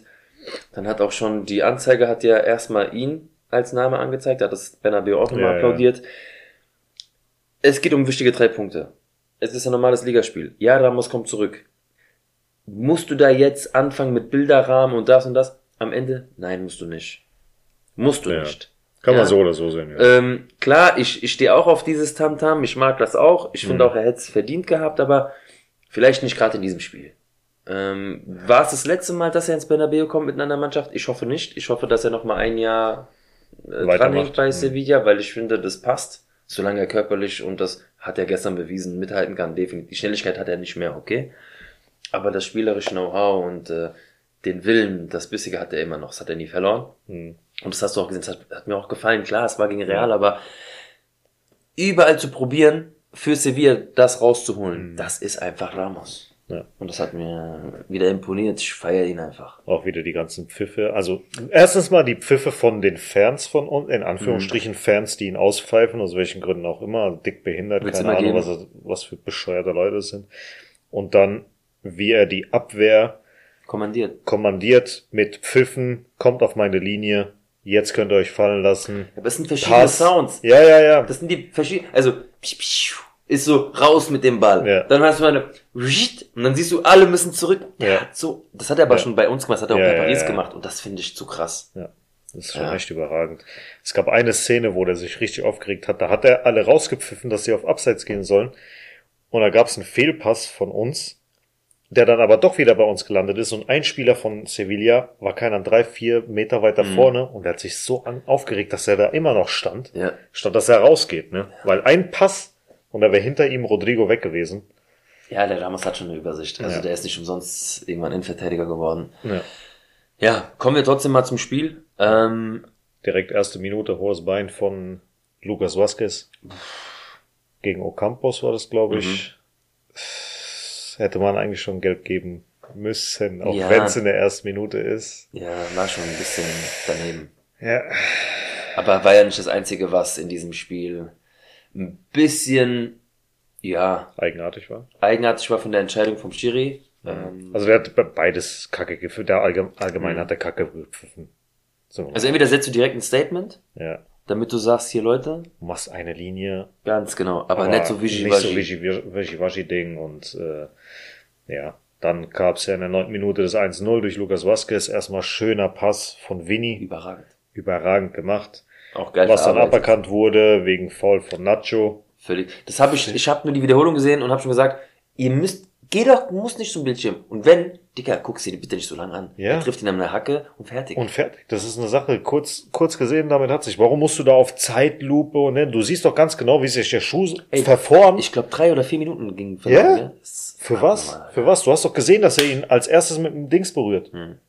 Dann hat auch schon die Anzeige hat ja erstmal ihn als Name angezeigt, hat das Bernabeu auch nochmal Ja, ja. applaudiert. Es geht um wichtige drei Punkte. Es ist ein normales Ligaspiel. Ja, Ramos kommt zurück. Musst du da jetzt anfangen mit Bilderrahmen und das und das? Am Ende? Nein, musst du nicht. Musst du Ja. nicht. Kann Ja. man so oder so sehen, ja. Ähm, klar, ich, ich stehe auch auf dieses Tamtam, ich mag das auch. Ich finde Mhm. auch, er hätte es verdient gehabt, aber vielleicht nicht gerade in diesem Spiel. Ähm, war es das letzte Mal, dass er ins Bernabeu kommt mit einer Mannschaft? Ich hoffe nicht. Ich hoffe, dass er noch mal ein Jahr äh, dranhängt bei Mhm. Sevilla, weil ich finde, das passt. Solange er körperlich und das hat er gestern bewiesen, mithalten kann, definitiv. Die Schnelligkeit hat er nicht mehr, okay? Aber das spielerische Know-how und äh, den Willen, das Bissige hat er immer noch. Das hat er nie verloren. Hm. Und das hast du auch gesehen, das hat, hat mir auch gefallen. Klar, es war gegen Real, aber überall zu probieren, für Sevilla das rauszuholen, Mhm. das ist einfach Ramos. Ja. Und das hat mir wieder imponiert. Ich feiere ihn einfach. Auch wieder die ganzen Pfiffe. Also erstens mal die Pfiffe von den Fans von uns, in Anführungsstrichen Mhm. Fans, die ihn auspfeifen, aus welchen Gründen auch immer, dick behindert, Willst keine Ahnung, was, er- was für bescheuerte Leute es sind. Und dann, wie er die Abwehr Kommandiert. kommandiert mit Pfiffen, kommt auf meine Linie, jetzt könnt ihr euch fallen lassen. Aber es sind verschiedene Pass. Sounds. Ja, ja, ja. Das sind die verschiedenen, also, ist so raus mit dem Ball. Ja. Dann hast du eine, und dann siehst du, alle müssen zurück. Der Ja. hat so, das hat er aber Ja. schon bei uns gemacht, das hat er auch bei Paris gemacht. Und das finde ich zu krass. Ja, das ist schon echt überragend. Es gab eine Szene, wo der sich richtig aufgeregt hat. Da hat er alle rausgepfiffen, dass sie auf Abseits gehen sollen. Und da gab es einen Fehlpass von uns, der dann aber doch wieder bei uns gelandet ist. Und ein Spieler von Sevilla war keiner drei, vier Meter weiter Mhm. vorne und der hat sich so an, aufgeregt, dass er da immer noch stand, Ja. statt dass er rausgeht. Ne? Weil ein Pass und da wäre hinter ihm Rodrigo weg gewesen. Ja, der Ramos hat schon eine Übersicht. Also Ja. der ist nicht umsonst irgendwann Innenverteidiger geworden. Ja. Ja, kommen wir trotzdem mal zum Spiel. Ähm, Direkt erste Minute, hohes Bein von Lucas Vasquez. Gegen Ocampos war das, glaube ich. Hätte man eigentlich schon gelb geben müssen, auch Ja. wenn es in der ersten Minute ist. ja, war schon ein bisschen daneben. Ja. Aber war ja nicht das Einzige, was in diesem Spiel ein bisschen, ja, Eigenartig war. eigenartig war von der Entscheidung vom Schiri. Ähm, Also der hat be- beides Kacke gepfiffen. Der allgemein, allgemein Mhm. hat der Kacke gepfiffen. So. also entweder setzt du direkt ein Statement, ja. Damit du sagst, hier Leute, Du machst eine Linie. ganz genau, aber, nicht so Nicht so wischiwaschi. Wischiwaschi-Ding und äh, ja. Dann gab's ja in der neunten Minute das 1-0 durch Lucas Vasquez. Erstmal schöner Pass von Vinny. Überragend. Überragend gemacht. Auch geil was dann aberkannt wurde wegen Foul von Nacho. Völlig. Das habe ich, ich habe nur die Wiederholung gesehen und habe schon gesagt, ihr müsst Geh doch, du musst nicht zum Bildschirm. Und wenn, Dicker, guck sie bitte nicht so lang an. Ja. Er trifft ihn an der Hacke und fertig. Und fertig. Das ist eine Sache, kurz, kurz gesehen, damit hat sich. Warum musst du da auf Zeitlupe und ne? du siehst doch ganz genau, wie sich der Schuh Ey, verformt. ich glaube, drei oder vier Minuten ging Ja? verloren, Das ist Für was? abnormal. Für was? Du hast doch gesehen, dass er ihn als erstes mit dem Dings berührt. Hm.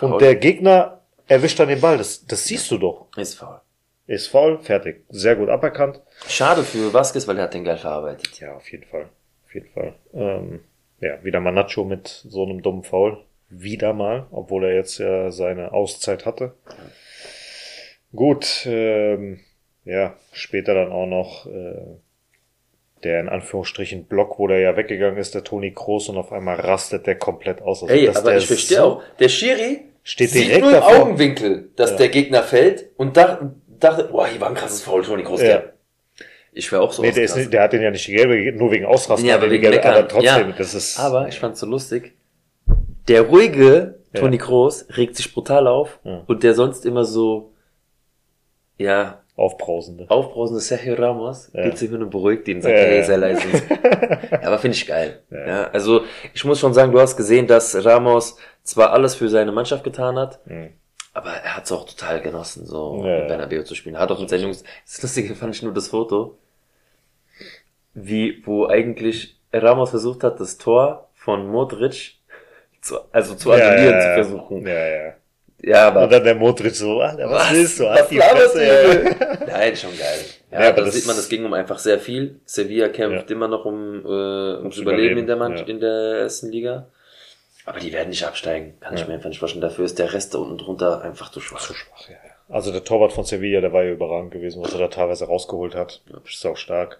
Und Faul. der Gegner erwischt dann den Ball. Das, das siehst du doch. Ist faul. Ist faul, fertig. Sehr gut aberkannt. Schade für Vasquez, weil er hat den geil verarbeitet. Ja, auf jeden Fall. Auf jeden Fall. Ähm, ja, wieder mal Nacho mit so einem dummen Foul. Wieder mal, obwohl er jetzt ja seine Auszeit hatte. Gut, ähm, ja, später dann auch noch äh, der in Anführungsstrichen Block, wo der ja weggegangen ist, der Toni Kroos und auf einmal rastet der komplett aus. Also, Ey, aber der ich verstehe so- auch. Der Schiri Steht sieht direkt nur im davor. Augenwinkel, dass Ja. der Gegner fällt und dachte, dachte, boah, hier war ein krasses Foul, Toni Kroos. Ja. Der. Ich wäre auch so Nee, der, ist der hat den ja nicht die gelbe gegeben, nur wegen Ausrasten. Ja, aber er wegen gelbe, Meckern. aber trotzdem, Ja. das ist. Aber ich fand's so lustig. Der ruhige Ja. Toni Kroos regt sich brutal auf Ja. und der sonst immer so, ja, Aufbrausende. aufbrausende Sergio Ramos Ja. geht zu ihm und beruhigt ihn, sagt, Ja, hey, ja. sei leise. ja, aber finde ich geil. Ja. Ja. also ich muss schon sagen, du hast gesehen, dass Ramos zwar alles für seine Mannschaft getan hat, Mhm. aber er hat es auch total genossen, so Ja, mit ja. Bernabeu zu spielen. Hat auch mit seinen Jungs, das Lustige fand ich nur das Foto, wie, wo eigentlich Ramos versucht hat, das Tor von Modric zu, also zu annullieren zu versuchen. Ja, ja. Ja, aber Und dann der Modric so, Alter, was, willst du? Was die Fresse, hier? Nein, schon geil. Ja, Ja, aber da das- sieht man, das ging um einfach sehr viel. Sevilla kämpft immer noch um, äh, ums Überleben, Überleben, in der Mannschaft, ja. in der ersten Liga. Aber die werden nicht absteigen. Kann ich Ja. mir einfach nicht vorstellen. Dafür ist der Rest da unten drunter einfach zu schwach. Zu schwach, ja, ja. Also der Torwart von Sevilla, der war ja überragend gewesen, was er da teilweise rausgeholt hat. Ist auch stark.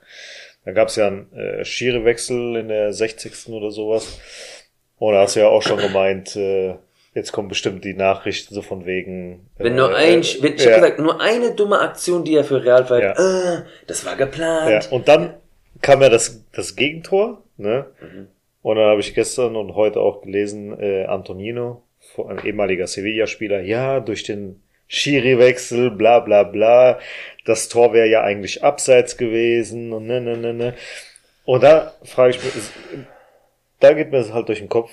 Dann gab es ja einen äh, Schiri-Wechsel in der 60. oder sowas. Und da hast du ja auch schon gemeint, äh, jetzt kommen bestimmt die Nachrichten so von wegen. Wenn äh, nur ein, äh, wenn, ich ja, hab gesagt, nur eine dumme Aktion, die er für Real war, äh, das war ja. geplant. Und dann kam ja das, das Gegentor, ne? Mhm. Und dann habe ich gestern und heute auch gelesen, äh, Antonino, ein ehemaliger Sevilla-Spieler, ja, durch den Schiri-Wechsel, bla bla bla, das Tor wäre ja eigentlich abseits gewesen und ne, ne, ne, ne. Und da frage ich mich, da geht mir es halt durch den Kopf,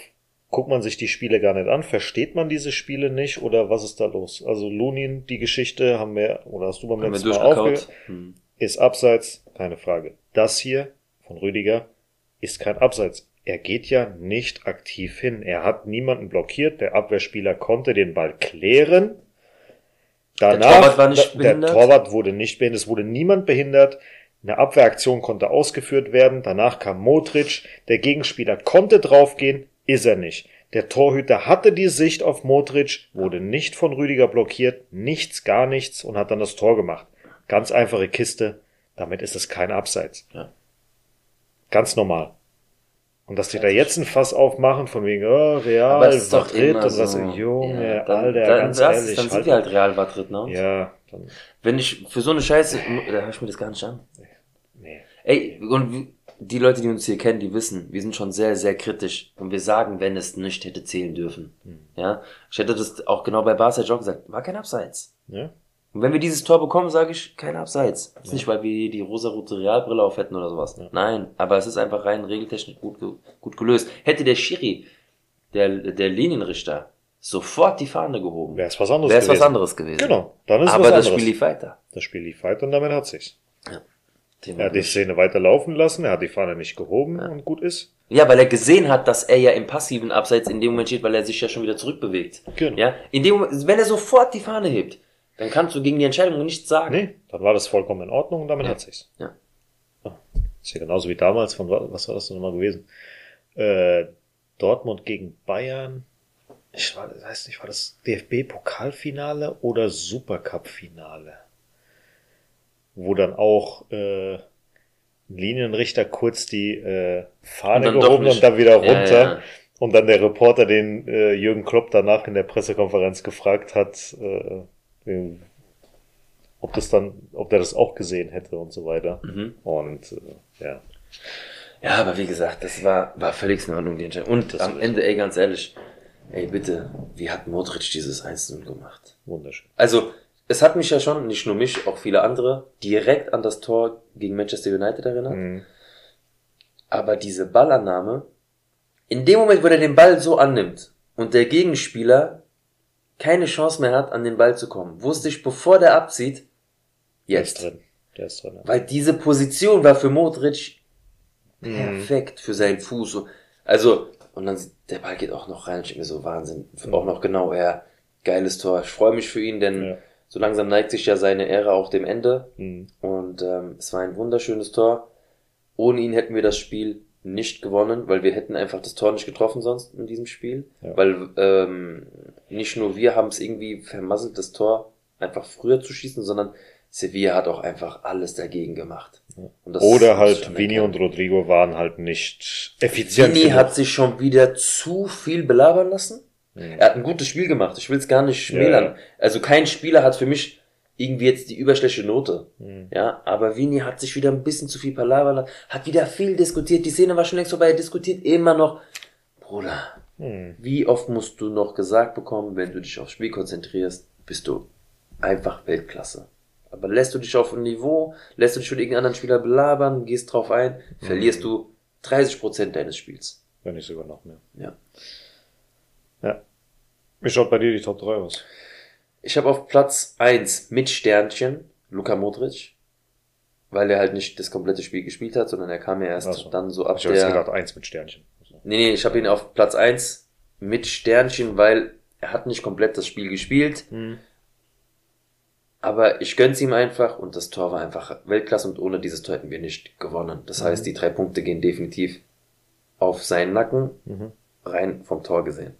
guckt man sich die Spiele gar nicht an, versteht man diese Spiele nicht oder was ist da los? Also Lunin, die Geschichte haben wir, oder hast du beim Haben letzten Mal aufge durchgekaut. Hm. ist abseits, keine Frage. Das hier von Rüdiger ist kein Abseits. Er geht ja nicht aktiv hin. Er hat niemanden blockiert. Der Abwehrspieler konnte den Ball klären. Danach, Torwart war nicht der behindert? Torwart wurde nicht behindert. Es wurde niemand behindert. Eine Abwehraktion konnte ausgeführt werden. Danach kam Modric. Der Gegenspieler konnte draufgehen. Ist er nicht. Der Torhüter hatte die Sicht auf Modric, wurde nicht von Rüdiger blockiert. Nichts, gar nichts und hat dann das Tor gemacht. Ganz einfache Kiste. Damit ist es kein Abseits. Ja. Ganz normal. Und dass die da jetzt ein Fass aufmachen, von wegen, oh, Real, Madrid und was, so. Junge, Ja, dann, Alter, dann, ganz das, ehrlich. dann sind halt- wir halt Real Madrid, ne? Ja, dann, Wenn ich für so eine Scheiße, da höre ich mir das gar nicht an. nee. Ey, und die Leute, die uns hier kennen, die wissen, wir sind schon sehr, sehr kritisch und wir sagen, wenn es nicht hätte zählen dürfen. Hm. Ja, ich hätte das auch genau bei Barca auch gesagt, war kein Abseits. Ja? Und wenn wir dieses Tor bekommen, sage ich, kein Abseits. Das ist nicht, weil wir die rosarote Realbrille auf hätten oder sowas. Ja. Nein, aber es ist einfach rein regeltechnisch gut, gut gelöst. Hätte der Schiri, der, der Linienrichter, sofort die Fahne gehoben, Wäre es was anderes wäre es was gewesen. anderes gewesen. Genau, dann ist es aber was das anderes. Spiel lief weiter. das Spiel lief weiter und damit hat sich's. Thema Er hat die. Szene weiter laufen lassen, er hat die Fahne nicht gehoben Ja. und gut ist. Ja, weil er gesehen hat, dass er ja im passiven Abseits in dem Moment steht, weil er sich ja schon wieder zurückbewegt. Genau. Ja, in dem Moment, wenn er sofort die Fahne hebt, dann kannst du gegen die Entscheidung nichts sagen. Nee, dann war das vollkommen in Ordnung und damit Ja. hat sich's. Ja. Ist ja genauso wie damals von, wa- was war das denn nochmal gewesen? Äh, Dortmund gegen Bayern. Ich war, weiß nicht, war das DFB-Pokalfinale oder Supercup-Finale? Wo dann auch äh, Linienrichter kurz die äh, Fahne Und gehoben und dann wieder Ja, runter. ja. Und dann der Reporter, den äh, Jürgen Klopp danach in der Pressekonferenz gefragt hat, äh, ob das dann, ob der das auch gesehen hätte und so weiter. Mhm. Und äh, ja, Ja, aber wie gesagt, das war, war völlig in Ordnung, die Entscheidung. Und Das am Ende, ey, ganz ehrlich, ey, bitte, wie hat Modric dieses 1-0 gemacht? wunderschön. Also, es hat mich ja schon, nicht nur mich, auch viele andere, direkt an das Tor gegen Manchester United erinnert. Mhm. Aber diese Ballannahme, In dem Moment, wo er den Ball so annimmt und der Gegenspieler keine Chance mehr hat, an den Ball zu kommen, wusste ich, bevor der abzieht, Der ist jetzt. drin. Der ist drin. ja. Weil diese Position war für Modric Mhm. perfekt für seinen Fuß. So. Also, und dann, sieht- der Ball geht auch noch rein. Ich mir so, Wahnsinn. Auch noch genau, ja, geiles Tor. Ich freue mich für ihn, denn Ja. so langsam neigt sich ja seine Ära auch dem Ende. Mhm. Und ähm, es war ein wunderschönes Tor. Ohne ihn hätten wir das Spiel nicht gewonnen, weil wir hätten einfach das Tor nicht getroffen sonst in diesem Spiel. Ja. Weil ähm, nicht nur wir haben es irgendwie vermasselt, das Tor einfach früher zu schießen, sondern Sevilla hat auch einfach alles dagegen gemacht. Oder halt Vini und Rodrigo waren halt nicht effizient. Vini hat sich schon wieder zu viel belabern lassen. Mhm. Er hat ein gutes Spiel gemacht. Ich will es gar nicht Ja, schmälern. ja. Also kein Spieler hat für mich irgendwie jetzt die überschlechte Note. Mhm. Ja, aber Vini hat sich wieder ein bisschen zu viel palabern lassen, hat wieder viel diskutiert. Die Szene war schon längst vorbei. Er diskutiert immer noch. Bruder, Mhm. wie oft musst du noch gesagt bekommen, wenn du dich aufs Spiel konzentrierst, bist du einfach Weltklasse. Aber lässt du dich auf ein Niveau, lässt du dich mit irgendeinem anderen Spieler belabern, gehst drauf ein, verlierst du 30% deines Spiels. Wenn nicht sogar noch mehr. Ja. Ja. Wie schaut bei dir die Top 3 aus? Ich habe auf Platz eins mit Sternchen Luka Modric, weil er halt nicht das komplette Spiel gespielt hat, sondern er kam ja erst so. dann so ab Ich habe jetzt der... gedacht, eins mit Sternchen. Nee, nee, ich habe ihn auf Platz eins mit Sternchen, weil er hat nicht komplett das Spiel gespielt, Mhm. aber ich gönn's ihm einfach und das Tor war einfach Weltklasse und ohne dieses Tor hätten wir nicht gewonnen. Das heißt, die drei Punkte gehen definitiv auf seinen Nacken, Mhm. rein vom Tor gesehen.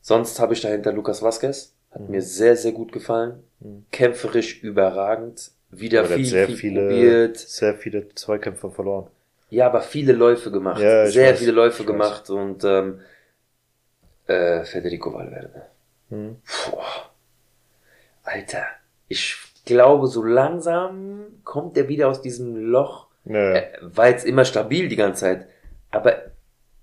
Sonst habe ich dahinter Lukas Vasquez, hat Mhm. mir sehr, sehr gut gefallen, Mhm. kämpferisch überragend, wieder viel, sehr viel viele, probiert. sehr viele Zweikämpfe verloren. Ja, aber viele Läufe gemacht. Ja, Sehr weiß, viele Läufe ich weiß. gemacht und ähm, äh, Federico Valverde. Mhm. Puh. Alter, ich glaube, so langsam kommt er wieder aus diesem Loch. Ja, Er war jetzt immer stabil die ganze Zeit. Aber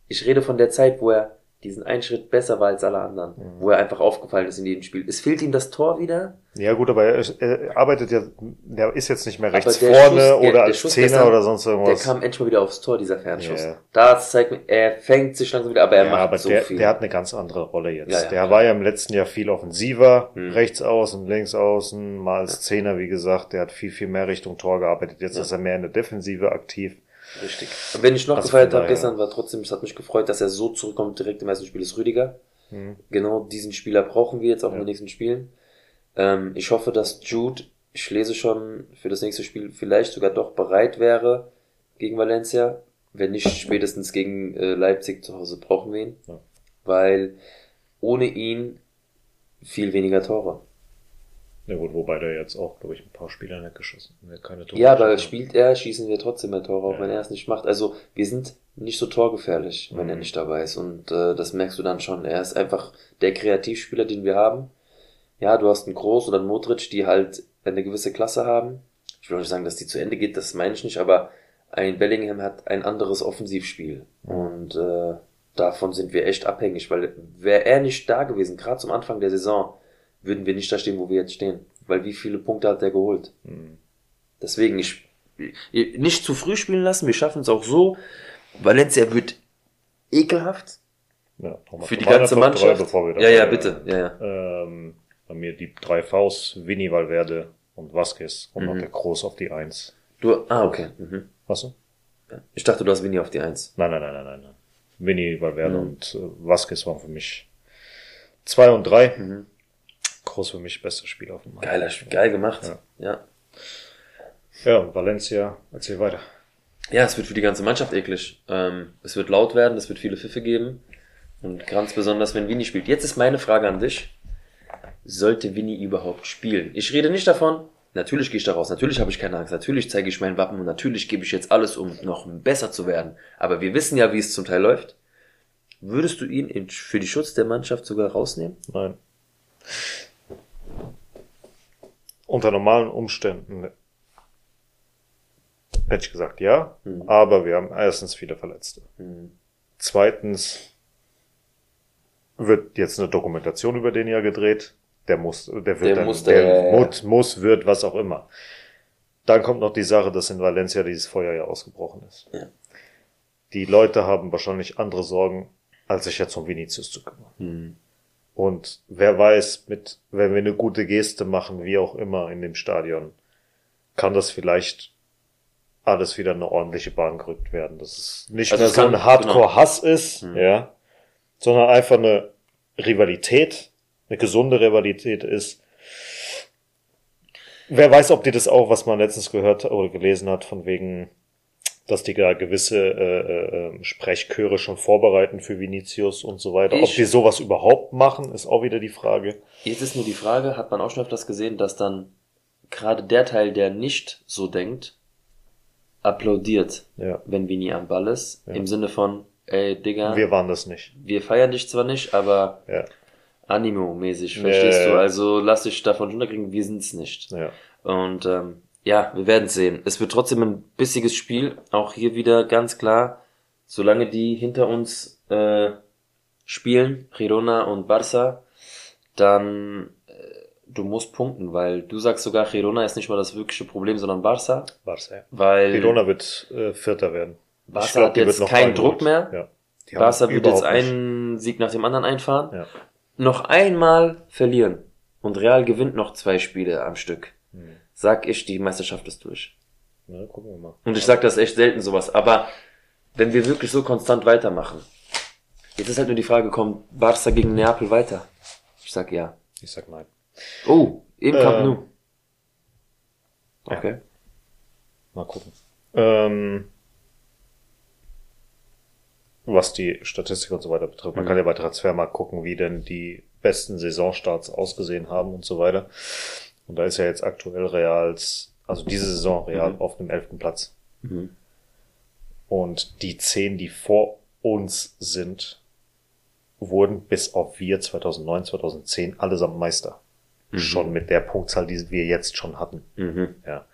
ich rede von der Zeit, wo er diesen einen Schritt besser war als alle anderen. Mhm. Wo er einfach aufgefallen ist in jedem Spiel. Es fehlt ihm das Tor wieder. ja gut, aber er, er arbeitet ja, der ist jetzt nicht mehr rechts der vorne Schuss- der- oder der als Zehner oder sonst Der irgendwas. kam endlich mal wieder aufs Tor, dieser Fernschuss. Ja. Da zeigt mir, er fängt sich langsam wieder, aber er ja, macht aber so der, viel. der hat eine ganz andere Rolle jetzt. Ja, ja, der war ja im letzten Jahr viel offensiver, Hm. rechts außen, links außen, mal als Zehner, wie gesagt. Der hat viel, viel mehr Richtung Tor gearbeitet. Jetzt ist er mehr in der Defensive aktiv. Richtig. Und wenn ich noch Also gefeiert habe gestern, war trotzdem, es hat mich gefreut, dass er so zurückkommt direkt im ersten Spiel ist Rüdiger. Hm. Genau diesen Spieler brauchen wir jetzt auch in Ja. den nächsten Spielen. Ähm, ich hoffe, dass Jude, ich lese schon, für das nächste Spiel vielleicht sogar doch bereit wäre gegen Valencia. Wenn nicht, spätestens gegen äh, Leipzig zu Hause brauchen wir ihn. Ja. Weil ohne ihn viel weniger Tore. Ja gut, wobei der jetzt auch, glaube ich, ein paar Spieler nicht geschossen. hat. Keine Tore Ja, aber spielt er, schießen wir trotzdem mehr Tore, auch Ja. wenn er es nicht macht. Also wir sind nicht so torgefährlich, wenn Mhm. er nicht dabei ist. Und äh, das merkst du dann schon. Er ist einfach der Kreativspieler, den wir haben. Ja, du hast einen Groß oder einen Modric, die halt eine gewisse Klasse haben. Ich will auch nicht sagen, dass die zu Ende geht, das meine ich nicht, aber ein Bellingham hat ein anderes Offensivspiel. Mhm. Und äh, davon sind wir echt abhängig, weil wäre er nicht da gewesen, gerade zum Anfang der Saison, würden wir nicht da stehen, wo wir jetzt stehen. Weil wie viele Punkte hat er geholt? Hm. Deswegen, ich, nicht zu früh spielen lassen. Wir schaffen es auch so. Valencia wird ekelhaft Ja, für die ganze drei, Mannschaft. bevor wir ja, ja, bitte. Ja, ja. Ähm, bei mir die drei Vs, Vinny, Valverde und Vasquez und noch Mhm. der Groß auf die Eins. Du, ah, okay. Mhm. Was du? Ich dachte, du hast Winnie auf die Eins. Nein, nein, nein, nein, nein. nein. Vinny, Valverde Mhm. und äh, Vasquez waren für mich zwei und drei. Mhm. Groß für mich bester Spieler auf dem Markt. Geiler, geil gemacht. Ja. Ja. Ja, und Valencia, erzähl weiter. Ja, es wird für die ganze Mannschaft eklig. Ähm, es wird laut werden, es wird viele Pfiffe geben. Und ganz besonders, wenn Winnie spielt. Jetzt ist meine Frage an dich. Sollte Winnie überhaupt spielen? Ich rede nicht davon, natürlich gehe ich da raus, natürlich habe ich keine Angst, natürlich zeige ich mein Wappen und natürlich gebe ich jetzt alles, um noch besser zu werden. Aber wir wissen ja, wie es zum Teil läuft. Würdest du ihn für die Schutz der Mannschaft sogar rausnehmen? Nein. Unter normalen Umständen hätte ich gesagt ja, Mhm. aber wir haben erstens viele Verletzte. Hm. Zweitens wird jetzt eine Dokumentation über den ja gedreht. Der muss, der wird Der dann, muss, der äh, muss, muss, wird, was auch immer. Dann kommt noch die Sache, dass in Valencia dieses Feuer ja ausgebrochen ist. Ja. die Leute haben wahrscheinlich andere Sorgen, als sich jetzt um Vinicius zu kümmern. Hm. Und wer weiß, mit, wenn wir eine gute Geste machen, wie auch immer in dem Stadion, kann das vielleicht alles wieder eine ordentliche Bahn gerückt werden. Dass es nicht Also mehr so ein Hardcore-Hass ist, Mhm. ja, sondern einfach eine Rivalität, eine gesunde Rivalität ist. Wer weiß, ob die das auch, was man letztens gehört oder gelesen hat, von wegen, dass die da gewisse äh, äh, Sprechchöre schon vorbereiten für Vinicius und so weiter. Ob Ich- die sowas überhaupt machen, ist auch wieder die Frage. Jetzt ist nur die Frage, hat man auch schon öfters gesehen, dass dann gerade der Teil, der nicht so denkt, applaudiert, Ja. wenn Vini am Ball ist. Ja. Im Sinne von, ey Digga, Wir wir, waren das nicht. feiern dich zwar nicht, aber Ja. Animo-mäßig, verstehst du? Also lass dich davon runterkriegen, wir sind's nicht. Und ähm, ja, wir werden sehen. Es wird trotzdem ein bissiges Spiel. Auch hier wieder ganz klar, solange die hinter uns äh, spielen, Girona und Barça, dann äh, du musst punkten, weil du sagst sogar, Girona ist nicht mal das wirkliche Problem, sondern Barça, Barca. weil Girona wird äh, Vierter werden. Ich Barca glaub, hat jetzt keinen. Druck mehr. Ja. Die Barca wird jetzt überhaupt nicht. einen Sieg nach dem anderen einfahren. Ja. Noch einmal verlieren und Real gewinnt noch zwei Spiele am Stück. Sag ich, die Meisterschaft ist durch. Na, gucken wir mal. Und ich sag das echt selten sowas, aber wenn wir wirklich so konstant weitermachen, jetzt ist halt nur die Frage, kommt Barca gegen Neapel weiter? Ich sag ja. Ich sag nein. Oh, im Camp Ähm, Nou. Okay. Mal gucken. Ähm, was die Statistik und so weiter betrifft. Man Mhm. kann ja bei Transfermarkt gucken, wie denn die besten Saisonstarts ausgesehen haben und so weiter. Und da ist ja jetzt aktuell Reals, also diese Saison Real Mhm. auf dem elften Platz. Mhm. Und die zehn, die vor uns sind, wurden bis auf wir 2009, 2010 allesamt Meister. Mhm. Schon mit der Punktzahl, die wir jetzt schon hatten. Mhm. Ja.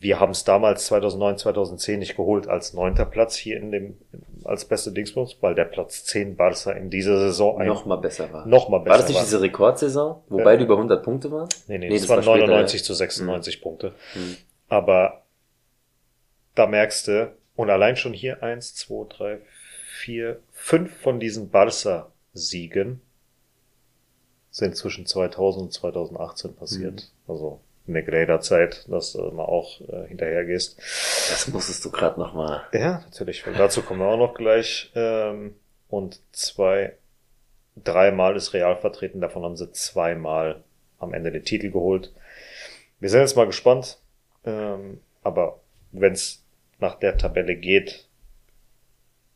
Wir haben es damals 2009, 2010 nicht geholt als neunter Platz hier in dem, als beste Dingsbums, weil der Platz 10 Barca in dieser Saison Noch mal besser war. noch mal besser war das nicht war. diese Rekordsaison, wo Ja. beide über 100 Punkte waren? Nee, nee, Nee, das, das waren war später, 99 ja. zu 96 Punkte. Mhm. Aber da merkst du, und allein schon hier eins, zwei, drei, vier, fünf von diesen Barca-Siegen sind zwischen 2000 und 2018 passiert. Mhm. Also in der Greda-Zeit, dass du mal auch äh, hinterher gehst. Das musstest du gerade noch mal. Ja, natürlich. weil Dazu kommen wir auch noch gleich. Ähm, und zwei, dreimal ist Real vertreten. Davon haben sie zweimal am Ende den Titel geholt. Wir sind jetzt mal gespannt. Ähm, aber wenn es nach der Tabelle geht,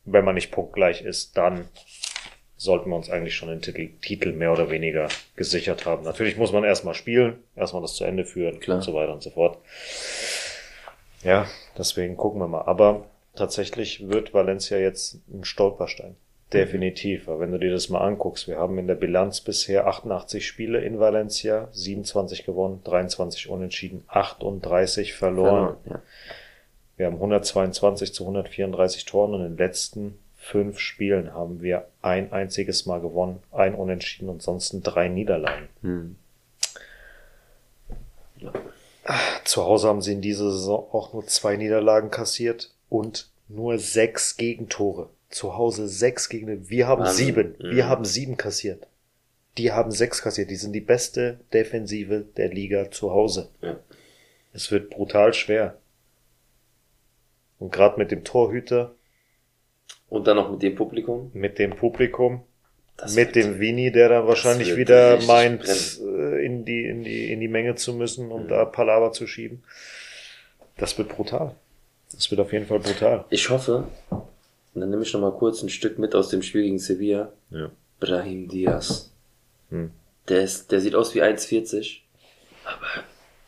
wenn man nicht punktgleich ist, dann sollten wir uns eigentlich schon den Titel, Titel mehr oder weniger gesichert haben. Natürlich muss man erstmal spielen, erstmal das zu Ende führen Klar. und so weiter und so fort. Ja, deswegen gucken wir mal. Aber tatsächlich wird Valencia jetzt ein Stolperstein. Definitiv. Aber wenn du dir das mal anguckst, wir haben in der Bilanz bisher 88 Spiele in Valencia, 27 gewonnen, 23 unentschieden, 38 verloren. Ja. Wir haben 122 zu 134 Toren und in den letzten fünf Spielen haben wir ein einziges Mal gewonnen, ein Unentschieden und sonst drei Niederlagen. Hm. Zu Hause haben sie in dieser Saison auch nur zwei Niederlagen kassiert und nur sechs Gegentore. Zu Hause sechs Gegentore. Wir haben Wahnsinn. sieben. Wir Mhm. haben sieben kassiert. Die haben sechs kassiert. Die sind die beste Defensive der Liga zu Hause. Ja. Es wird brutal schwer. Und gerade mit dem Torhüter, Und dann noch mit dem Publikum. mit dem Publikum, Das mit wird- dem Vini, der dann wahrscheinlich wieder meint, brennen. äh, in die, in die, in die Menge zu müssen und Mhm. da Palaver zu schieben. Das wird brutal. Das wird auf jeden Fall brutal. Ich hoffe, und dann nehme ich noch mal kurz ein Stück mit aus dem Spiel gegen Sevilla. Ja. Brahim Diaz. Hm. Der, ist, der sieht aus wie 1,40, aber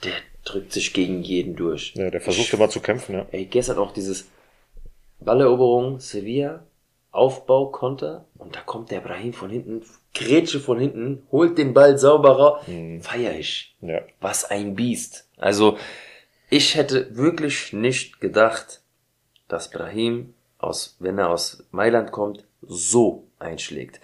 der drückt sich gegen jeden durch. Ja, der versucht Ich- immer zu kämpfen, ja. Ey, gestern auch dieses Balleroberung, Sevilla, Aufbau, Konter und da kommt der Brahim von hinten, Grätsche von hinten, holt den Ball sauber raus. Mhm. Feier ich. Ja. Was ein Biest. Also, ich hätte wirklich nicht gedacht, dass Brahim aus, wenn er aus Mailand kommt, so einschlägt.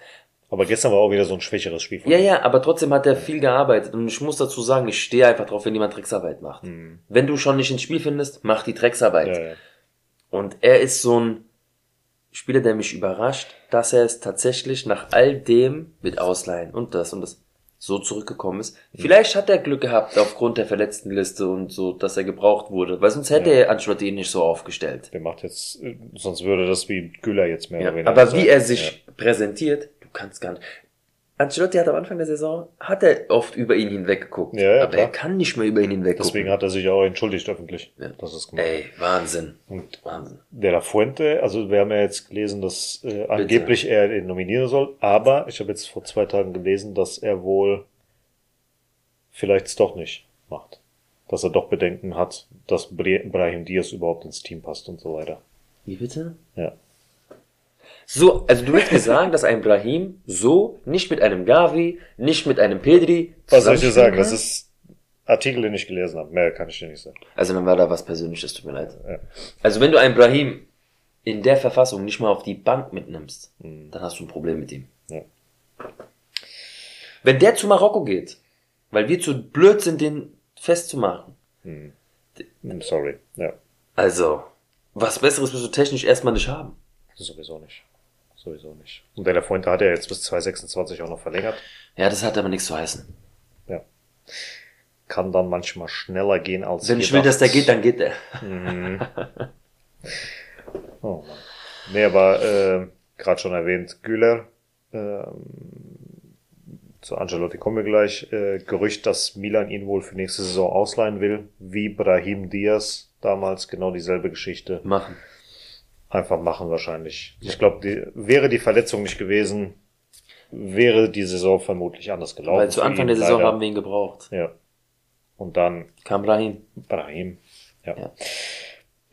Aber gestern war auch wieder so ein schwächeres Spiel Ja, ihm. ja, aber trotzdem hat er viel gearbeitet und ich muss dazu sagen, ich stehe einfach drauf, wenn jemand Drecksarbeit macht. Mhm. Wenn du schon nicht ins Spiel findest, mach die Drecksarbeit. Ja, ja. Und er ist so ein Spieler, der mich überrascht, dass er es tatsächlich nach all dem mit Ausleihen und das und das so zurückgekommen ist. Vielleicht hat er Glück gehabt aufgrund der Verletztenliste und so, dass er gebraucht wurde, weil sonst hätte Ja. er Ancelotti ihn nicht so aufgestellt. Der macht jetzt, äh, sonst würde das wie Güller jetzt mehr Ja, oder weniger aber sein. wie er sich präsentiert, du kannst gar nicht. Ancelotti hat am Anfang der Saison, hat er oft über ihn hinweggeguckt. Ja, ja, aber klar. er kann nicht mehr über ihn hinweggucken. Deswegen hat er sich auch entschuldigt öffentlich. Ja. Das ist gemacht. Ey, Wahnsinn. Und Wahnsinn. der La Fuente, also wir haben ja jetzt gelesen, dass äh, angeblich er ihn nominieren soll, aber ich habe jetzt vor zwei Tagen gelesen, dass er wohl vielleicht es doch nicht macht. Dass er doch Bedenken hat, dass Brahim Diaz überhaupt ins Team passt und so weiter. Wie bitte? Ja. So, also du willst mir sagen, dass ein Brahim so nicht mit einem Gavi, nicht mit einem Pedri Was soll ich dir sagen? kann? Das ist Artikel, den ich gelesen habe. Mehr kann ich dir nicht sagen. Also dann war da was Persönliches, tut mir leid. Ja. Also wenn du einen Brahim in der Verfassung nicht mal auf die Bank mitnimmst, dann hast du ein Problem mit ihm. Mhm. Ja. Wenn der zu Marokko geht, weil wir zu blöd sind, den festzumachen, Hm, Sorry. Ja. also was Besseres wirst du technisch erstmal nicht haben. Sowieso nicht. Sowieso nicht. Und der La Fuente hat ja jetzt bis 2026 auch noch verlängert. Ja, das hat aber nichts zu heißen. Ja. Kann dann manchmal schneller gehen als Wenn ich will, dass der geht, dann geht der. Oh Mann. Nee, aber äh, gerade schon erwähnt, Güler, ähm, zu Angelotti kommen wir gleich. Äh, Gerücht, dass Milan ihn wohl für nächste Saison ausleihen will, wie Brahim Diaz damals, genau dieselbe Geschichte. Machen. Einfach machen wahrscheinlich. Ich glaube, die, wäre die Verletzung nicht gewesen, wäre die Saison vermutlich anders gelaufen. Weil zu Anfang der Saison leider. haben wir ihn gebraucht. Ja. Und dann Kam Brahim. Brahim. Ja. Ja.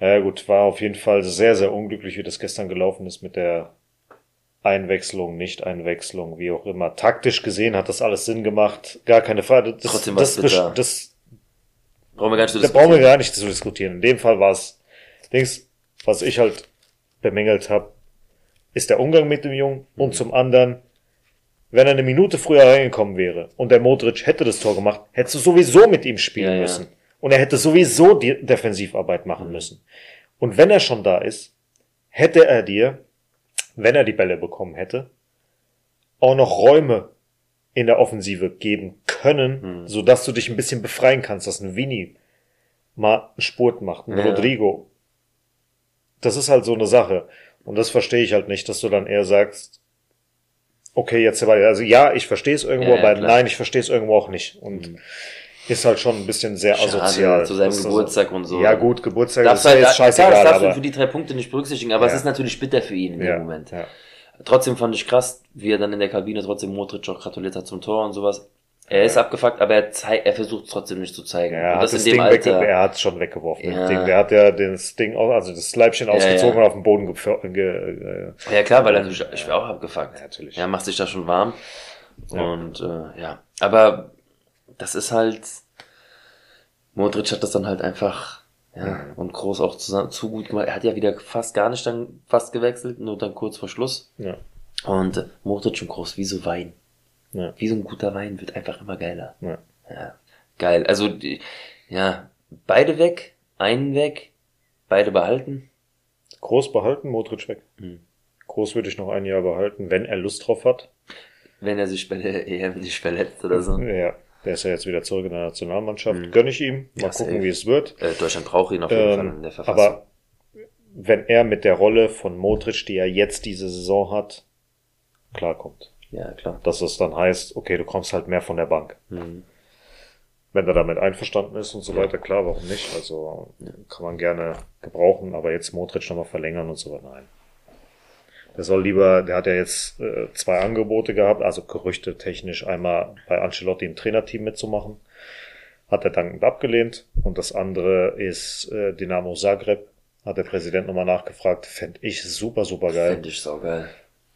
ja. gut, war auf jeden Fall sehr, sehr unglücklich, wie das gestern gelaufen ist mit der Einwechslung, Nicht-Einwechslung, wie auch immer. Taktisch gesehen hat das alles Sinn gemacht. Gar keine Frage. Das, Trotzdem das, das, das, Brauchen wir gar nicht zu da brauchen wir diskutieren. gar nicht zu diskutieren. In dem Fall war es, Dings, was ich halt bemängelt habe, ist der Umgang mit dem Jungen Mhm. und zum anderen, wenn er eine Minute früher reingekommen wäre und der Modric hätte das Tor gemacht, hättest du sowieso mit ihm spielen Ja, ja. müssen. Und er hätte sowieso die Defensivarbeit machen Mhm. müssen. Und wenn er schon da ist, hätte er dir, wenn er die Bälle bekommen hätte, auch noch Räume in der Offensive geben können, Mhm. sodass du dich ein bisschen befreien kannst, dass ein Vinny mal einen Spurt macht, ein Ja. Rodrigo. Das ist halt so eine Sache. Und das verstehe ich halt nicht, dass du dann eher sagst, okay, jetzt. Also ja, ich verstehe es irgendwo, Ja, ja, aber klar. nein, ich verstehe es irgendwo auch nicht. Und ist halt schon ein bisschen sehr Schade, asozial. zu seinem Das ist so- Geburtstag und so. Ja gut, Geburtstag Darfst ist halt, jetzt klar, das scheißegal, darfst du aber für die drei Punkte nicht berücksichtigen, aber es Ja. ist natürlich bitter für ihn in dem Moment. Trotzdem fand ich krass, wie er dann in der Kabine trotzdem Modric auch gratuliert hat zum Tor und sowas. Er ist abgefuckt, aber er, er versucht es trotzdem nicht zu zeigen. Er hat das, Ding Alter. er hat schon weggeworfen. Ja. Ding. Der hat ja das Ding, also das Leibchen ausgezogen ja. und auf den Boden gepf- ge, äh, ja klar, weil er natürlich, ich wäre auch abgefuckt. Ja, natürlich. Ja, macht sich da schon warm. Ja. Und äh, ja, aber das ist halt, Modric hat das dann halt einfach, ja, und Groß auch zusammen, zu gut gemacht. Er hat ja wieder fast gar nicht dann fast gewechselt, nur dann kurz vor Schluss. ja. Und äh, Modric und Groß wie so Wein. Ja. Wie so ein guter Wein wird einfach immer geiler. Ja. Ja, geil. Also, die, ja, beide weg, einen weg, beide behalten. Groß behalten, Modric weg. Mhm. Groß würde ich noch ein Jahr behalten, wenn er Lust drauf hat. Wenn er sich bei der EM nicht verletzt oder so. Ja, der ist ja jetzt wieder zurück in der Nationalmannschaft. Gönn ich ihm. Mal Mhm. Ja, gucken, wie es wird. Äh, Deutschland braucht ihn auf jeden Fall in Ähm, der Verfassung. aber wenn er mit der Rolle von Modric, die er jetzt diese Saison hat, klarkommt. Ja, klar. Dass es dann heißt, okay, du kommst halt mehr von der Bank. Mhm. Wenn er damit einverstanden ist und so weiter, klar, warum nicht? Also kann man gerne gebrauchen, aber jetzt Modric nochmal verlängern und so weiter, nein. Der soll lieber, der hat ja jetzt äh, zwei Angebote gehabt, also Gerüchte technisch, einmal bei Ancelotti im Trainerteam mitzumachen, hat er dankend abgelehnt und das andere ist äh, Dynamo Zagreb, hat der Präsident nochmal nachgefragt, fände ich super, super geil. Finde ich saugeil.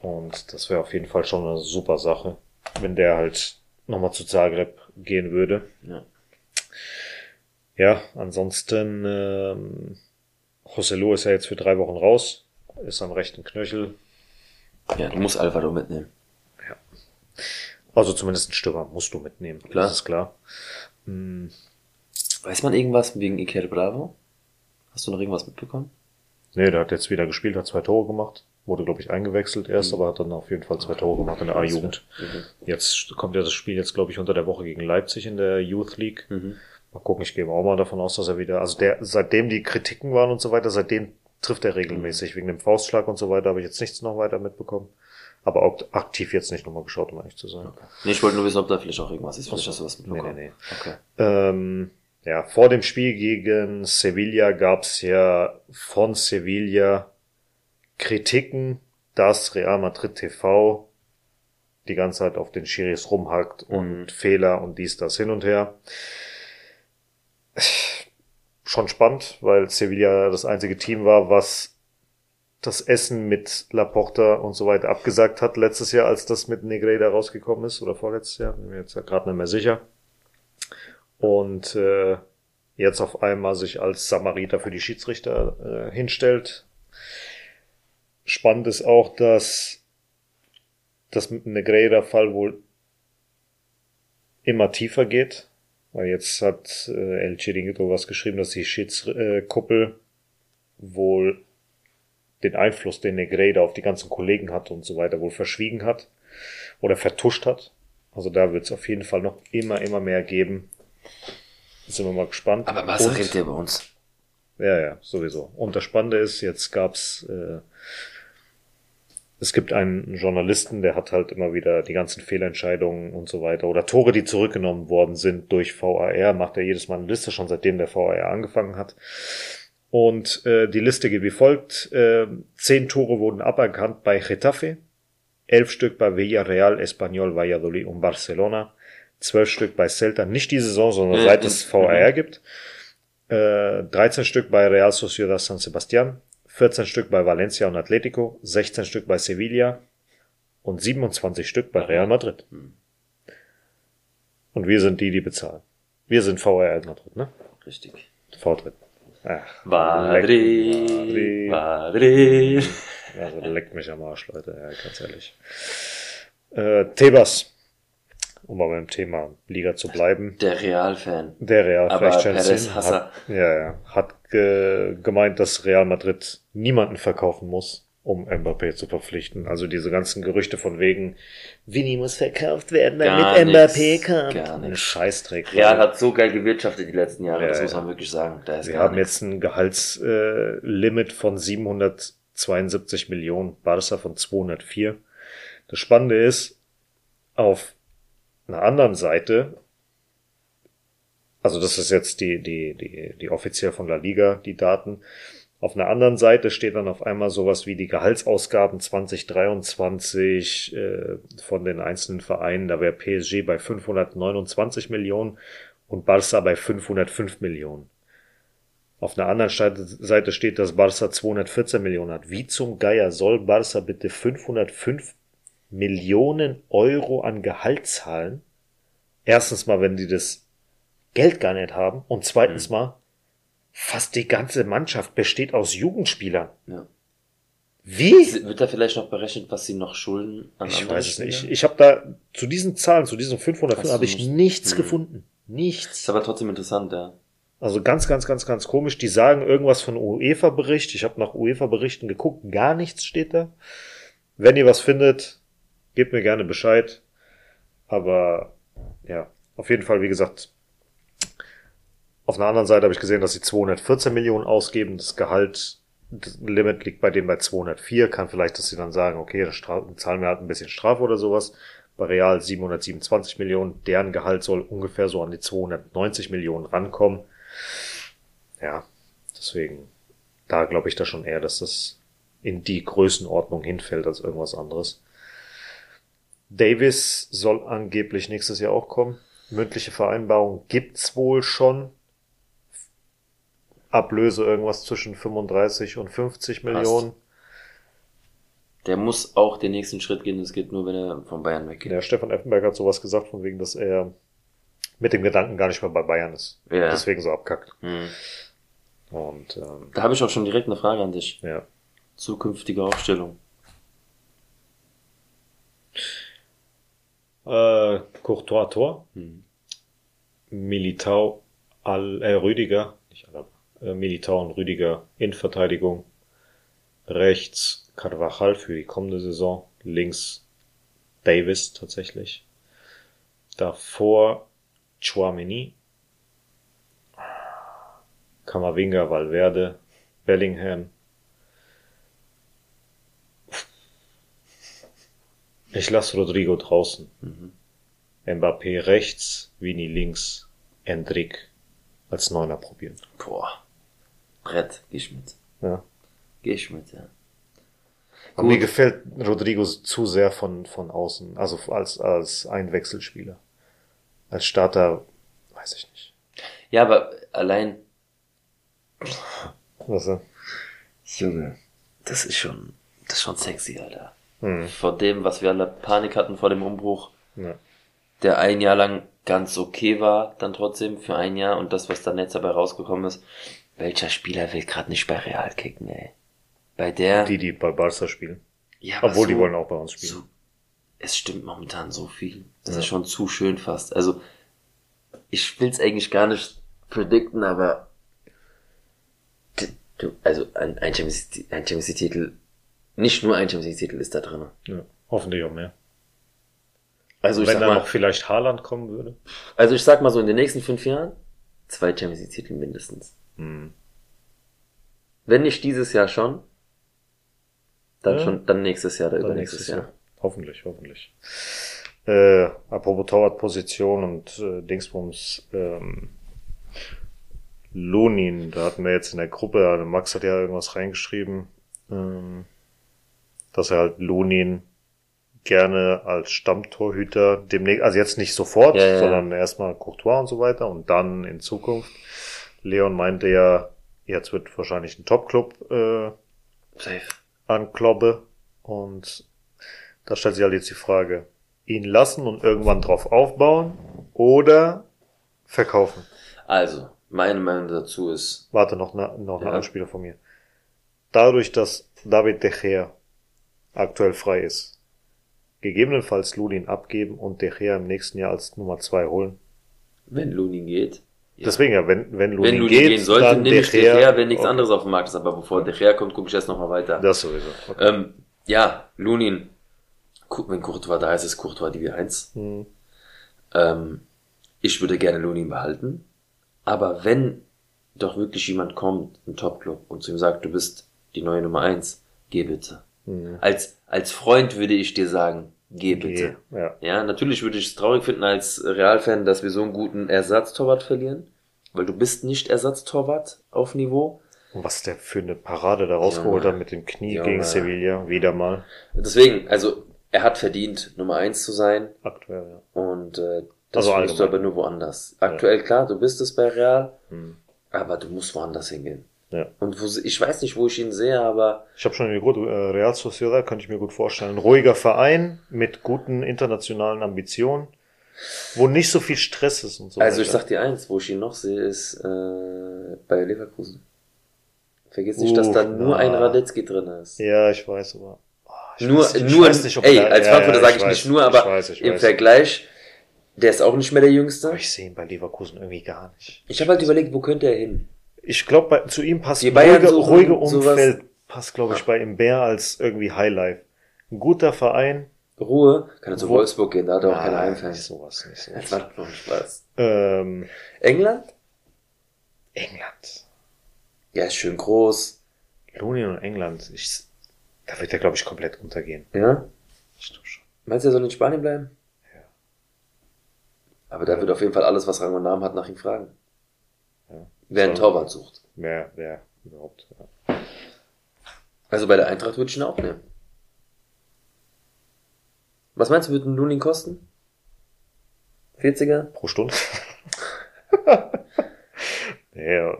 Und das wäre auf jeden Fall schon eine super Sache, wenn der halt nochmal zu Zagreb gehen würde. Ja. Ja, ansonsten, ähm, Joselu ist ja jetzt für drei Wochen raus, ist am rechten Knöchel. ja, du musst Alvaro mitnehmen. Also zumindest einen Stürmer musst du mitnehmen, Klar. das ist klar. Weiß man irgendwas wegen Iker Bravo? Hast du noch irgendwas mitbekommen? Nee, der hat jetzt wieder gespielt, hat zwei Tore gemacht. Wurde, glaube ich, eingewechselt erst, Mhm. aber hat dann auf jeden Fall zwei Tore gemacht in der A-Jugend. Mhm. Jetzt kommt ja das Spiel jetzt, glaube ich, unter der Woche gegen Leipzig in der Youth League. Mhm. Mal gucken, ich gehe auch mal davon aus, dass er wieder, also der, seitdem die Kritiken waren und so weiter, seitdem trifft er regelmäßig. Wegen dem Faustschlag und so weiter habe ich jetzt nichts noch weiter mitbekommen. Aber auch aktiv jetzt nicht nochmal geschaut, um ehrlich zu sein. Nee, ich wollte nur wissen, ob da vielleicht auch irgendwas ist. Vielleicht hast du was Nee, mitbekommen. nee, nee. Okay. Ähm, ja, vor dem Spiel gegen Sevilla gab's ja von Sevilla Kritiken, dass Real Madrid TV die ganze Zeit auf den Schiris rumhackt und Mhm. Fehler und dies, das hin und her. Schon spannend, weil Sevilla das einzige Team war, was das Essen mit Laporta und so weiter abgesagt hat letztes Jahr, als das mit Negreira rausgekommen ist, oder vorletztes Jahr, bin mir jetzt gerade nicht mehr sicher. Und äh, jetzt auf einmal sich als Samariter für die Schiedsrichter äh, hinstellt. Spannend ist auch, dass das mit Negreira-Fall wohl immer tiefer geht. Weil jetzt hat äh, El Chiringuito was geschrieben, dass die Schiedskuppel wohl den Einfluss, den Negreira auf die ganzen Kollegen hat und so weiter, wohl verschwiegen hat oder vertuscht hat. Also da wird es auf jeden Fall noch immer, immer mehr geben. Sind wir mal gespannt. Aber Und- redet ja bei uns. ja, ja, sowieso. Und das Spannende ist, jetzt gab's, äh, es gibt einen Journalisten, der hat halt immer wieder die ganzen Fehlentscheidungen und so weiter oder Tore, die zurückgenommen worden sind durch VAR, macht er jedes Mal eine Liste, schon seitdem der VAR angefangen hat. Und äh, die Liste geht wie folgt. Äh, zehn Tore wurden aberkannt bei Getafe, elf Stück bei Villarreal, Espanyol, Valladolid und Barcelona, zwölf Stück bei Celta, nicht die Saison, sondern Mhm. seit es VAR gibt. Äh, 13 Stück bei Real Sociedad San Sebastian, 14 Stück bei Valencia und Atletico, 16 Stück bei Sevilla und 27 Stück bei Real Madrid. Und wir sind die, die bezahlen. Wir sind VRL Madrid, ne? Richtig. V-Dritt. Ach, Madrid, Madrid. Also leckt mich am Arsch, Leute, ja, ganz ehrlich. Äh, Tebas, um mal beim Thema Liga zu bleiben. Der Real-Fan. Der Real, Aber vielleicht Perez Chelsea, Hasser. hat, ja, ja, hat ge gemeint, dass Real Madrid niemanden verkaufen muss, um Mbappé zu verpflichten. Also diese ganzen Gerüchte von wegen, Vinny muss verkauft werden, damit nix, Mbappé kommt. gar Ein nix. Scheißdreck. Real hat so geil gewirtschaftet die letzten Jahre, Ja, das muss man wirklich sagen. Da ist Wir haben nichts. jetzt ein Gehaltslimit äh, von 772 Millionen, Barca von 204. Das Spannende ist, auf einer anderen Seite, also das ist jetzt die, die, die, die offiziell von La Liga, die Daten, auf einer anderen Seite steht dann auf einmal sowas wie die Gehaltsausgaben 2023 äh, von den einzelnen Vereinen. Da wäre PSG bei 529 Millionen und Barca bei 505 Millionen. Auf einer anderen Seite- steht, dass Barca 214 Millionen hat. Wie zum Geier soll Barca bitte 505 Millionen Euro an Gehalt zahlen? Erstens mal, wenn die das Geld gar nicht haben. Und zweitens mal, fast die ganze Mannschaft besteht aus Jugendspielern. Ja. Wie? Wird da vielleicht noch berechnet, was sie noch schulden an Ich weiß es nicht. Ich, ich habe da zu diesen Zahlen, zu diesen 505 Hast du habe ich nicht- nichts Hm. gefunden. Nichts. Ist aber trotzdem interessant, ja. Also ganz, ganz, ganz, ganz komisch. Die sagen irgendwas von UEFA-Bericht. Ich habe nach UEFA-Berichten geguckt. Gar nichts steht da. Wenn ihr was findet, gebt mir gerne Bescheid. Aber ja, auf jeden Fall, wie gesagt, auf einer anderen Seite habe ich gesehen, dass sie 214 Millionen ausgeben. Das Gehalt, das Limit liegt bei denen bei 204. Kann vielleicht, dass sie dann sagen, okay, dann zahlen wir halt ein bisschen Strafe oder sowas. Bei Real 727 Millionen. Deren Gehalt soll ungefähr so an die 290 Millionen rankommen. Ja, deswegen, da glaube ich da schon eher, dass das in die Größenordnung hinfällt als irgendwas anderes. Davis soll angeblich nächstes Jahr auch kommen. Mündliche Vereinbarung gibt's wohl schon. Ablöse irgendwas zwischen 35 und 50 Millionen. Der muss auch den nächsten Schritt gehen, das geht nur, wenn er von Bayern weggeht. Der Stefan Effenberg hat sowas gesagt, von wegen, dass er mit dem Gedanken gar nicht mehr bei Bayern ist. Ja. Deswegen so abkackt. Hm. Und ähm, Da habe ich auch schon direkt eine Frage an dich. ja. Zukünftige Aufstellung. Äh, Courtois Tor. Hm. Militao, Al, äh, Rüdiger, nicht Alaba, äh, Militao und Rüdiger in Verteidigung. Rechts Carvajal für die kommende Saison. Links Davis tatsächlich. Davor Chouameni. Kamavinga, Valverde, Bellingham. Ich lasse Rodrigo draußen. Mbappé rechts, Vini links, Endrick als Neuner probieren. Boah. Brett, geh ich mit. Ja. Geh ich mit, ja. Aber mir gefällt Rodrigo zu sehr von, von außen, also als, als Einwechselspieler. Als Starter, weiß ich nicht. Ja, aber allein, Was, äh, Junge, das ist schon, das ist schon sexy, Alter. Hm, Vor dem, was wir alle Panik hatten vor dem Umbruch, ja. der ein Jahr lang ganz okay war, dann trotzdem für ein Jahr und das, was dann jetzt dabei rausgekommen ist. Welcher Spieler will gerade nicht bei Real kicken, ey? Bei der, Die, die bei Barca spielen. ja, Obwohl, die so- wollen auch bei uns spielen. so, es stimmt momentan so viel. Das Ja. ist schon zu schön fast. Also, ich will's eigentlich gar nicht predikten, aber du, also ein, ein Champions ein Champions League Titel, nicht nur ein Champions League Titel ist da drin. Ja. Hoffentlich auch mehr. Also ich Wenn sag dann mal, noch vielleicht Haaland kommen würde. also ich sag mal so in den nächsten fünf Jahren zwei Champions League Titel mindestens. Hm. Wenn nicht dieses Jahr schon, dann Ja. schon, dann nächstes Jahr oder Dann übernächstes nächstes Jahr. Jahr. Hoffentlich, hoffentlich. Äh, apropos Torwartposition und äh, Dingsbums, ähm, Lunin, da hatten wir jetzt in der Gruppe, also Max hat ja irgendwas reingeschrieben, ähm, dass er halt Lunin gerne als Stammtorhüter demnächst, also jetzt nicht sofort, Ja, ja, ja. sondern erstmal Courtois und so weiter und dann in Zukunft. Leon meinte ja, jetzt wird wahrscheinlich ein Top-Club äh, Safe. anklobbe. Und da stellt sich halt jetzt die Frage, ihn lassen und irgendwann drauf aufbauen oder verkaufen. Also, meine Meinung dazu ist, Warte, noch, eine, noch ein Ja. Anspieler von mir. Dadurch, dass David De Gea aktuell frei ist, gegebenenfalls Lulin abgeben und De Gea im nächsten Jahr als Nummer zwei holen. wenn Lunin geht, ja. Deswegen ja, wenn, wenn Lulin wenn Lunin geht, gehen sollte, dann nehme ich De Gea, wenn nichts okay. anderes auf dem Markt ist. Aber bevor De Gea kommt, gucke ich erst nochmal weiter. Das sowieso. Okay. Ähm, ja, Lunin, wenn Courtois da ist, ist Courtois die W1. Hm. Ähm, ich würde gerne Lunin behalten. Aber wenn doch wirklich jemand kommt, ein Topclub, und zu ihm sagt, du bist die neue Nummer eins, geh bitte. Hm. Als, als Freund würde ich dir sagen, geh bitte. Ja. Ja, natürlich würde ich es traurig finden als Realfan, dass wir so einen guten Ersatztorwart verlieren. Weil du bist nicht Ersatztorwart auf Niveau. Und was der für eine Parade da rausgeholt Junge. hat mit dem Knie Junge. gegen Sevilla, wieder mal. Deswegen, also, er hat verdient, Nummer eins zu sein. Aktuell, ja. Und äh, das Also du aber nur woanders. Aktuell, klar, du bist es bei Real, Hm. aber du musst woanders hingehen. Ja. Und wo, ich weiß nicht, wo ich ihn sehe, aber Ich habe schon eine gute äh, Real Sociedad, könnte ich mir gut vorstellen. Ein ruhiger Verein mit guten internationalen Ambitionen, wo nicht so viel Stress ist und so also ich weiter. sag dir eins, wo ich ihn noch sehe, ist äh, bei Leverkusen. Vergiss nicht, dass Uff, da nur na. ein Radetzky drin ist. Ja, ich weiß, aber. oh, ich nur, weiß- ich nur, nicht, ob ey, er- als ja, Frankfurter ja, sage ich weiß, nicht nur, ich aber weiß, ich im. Vergleich, der ist auch nicht mehr der Jüngste. Aber ich sehe ihn bei Leverkusen irgendwie gar nicht. Ich habe halt überlegt, wo könnte er hin? Ich glaube, zu ihm passt ruhige, ruhige Umfeld, passt, glaube ich, bei ihm mehr als irgendwie Highlife. Ein guter Verein. Ruhe, kann er zu Wo- Wolfsburg gehen, da hat er auch keine Heimfans. nicht sowas, nicht Das sowas. war doch Spaß. Ähm, England? England. Ja, ist schön groß. Lunin und England. Ich, da wird er, glaube ich, komplett untergehen. Ja? Ich glaub schon. Meinst du, er soll in Spanien bleiben? Ja. Aber da wird auf jeden Fall alles, was Rang und Namen hat, nach ihm fragen. Wer einen Torwart sucht. Wer, wer überhaupt. Ja. Also bei der Eintracht würde ich ihn auch nehmen. Was meinst du, wird ein Lunin kosten? 40er? Pro Stunde. nee,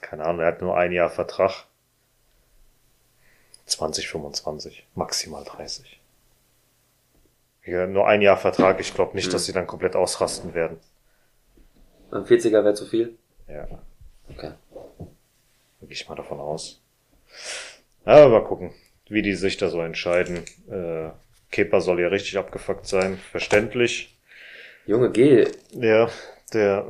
keine Ahnung, er hat nur ein Jahr Vertrag. 20, 25, maximal 30. Ja, nur ein Jahr Vertrag, ich glaube nicht, Hm. dass sie dann komplett ausrasten werden. Ein 40er wäre zu viel? Ja, Okay. gehe ich mal davon aus. Aber mal gucken, wie die sich da so entscheiden. Äh, Kepa soll ja richtig abgefuckt sein, verständlich. Junge, geh. Ja, der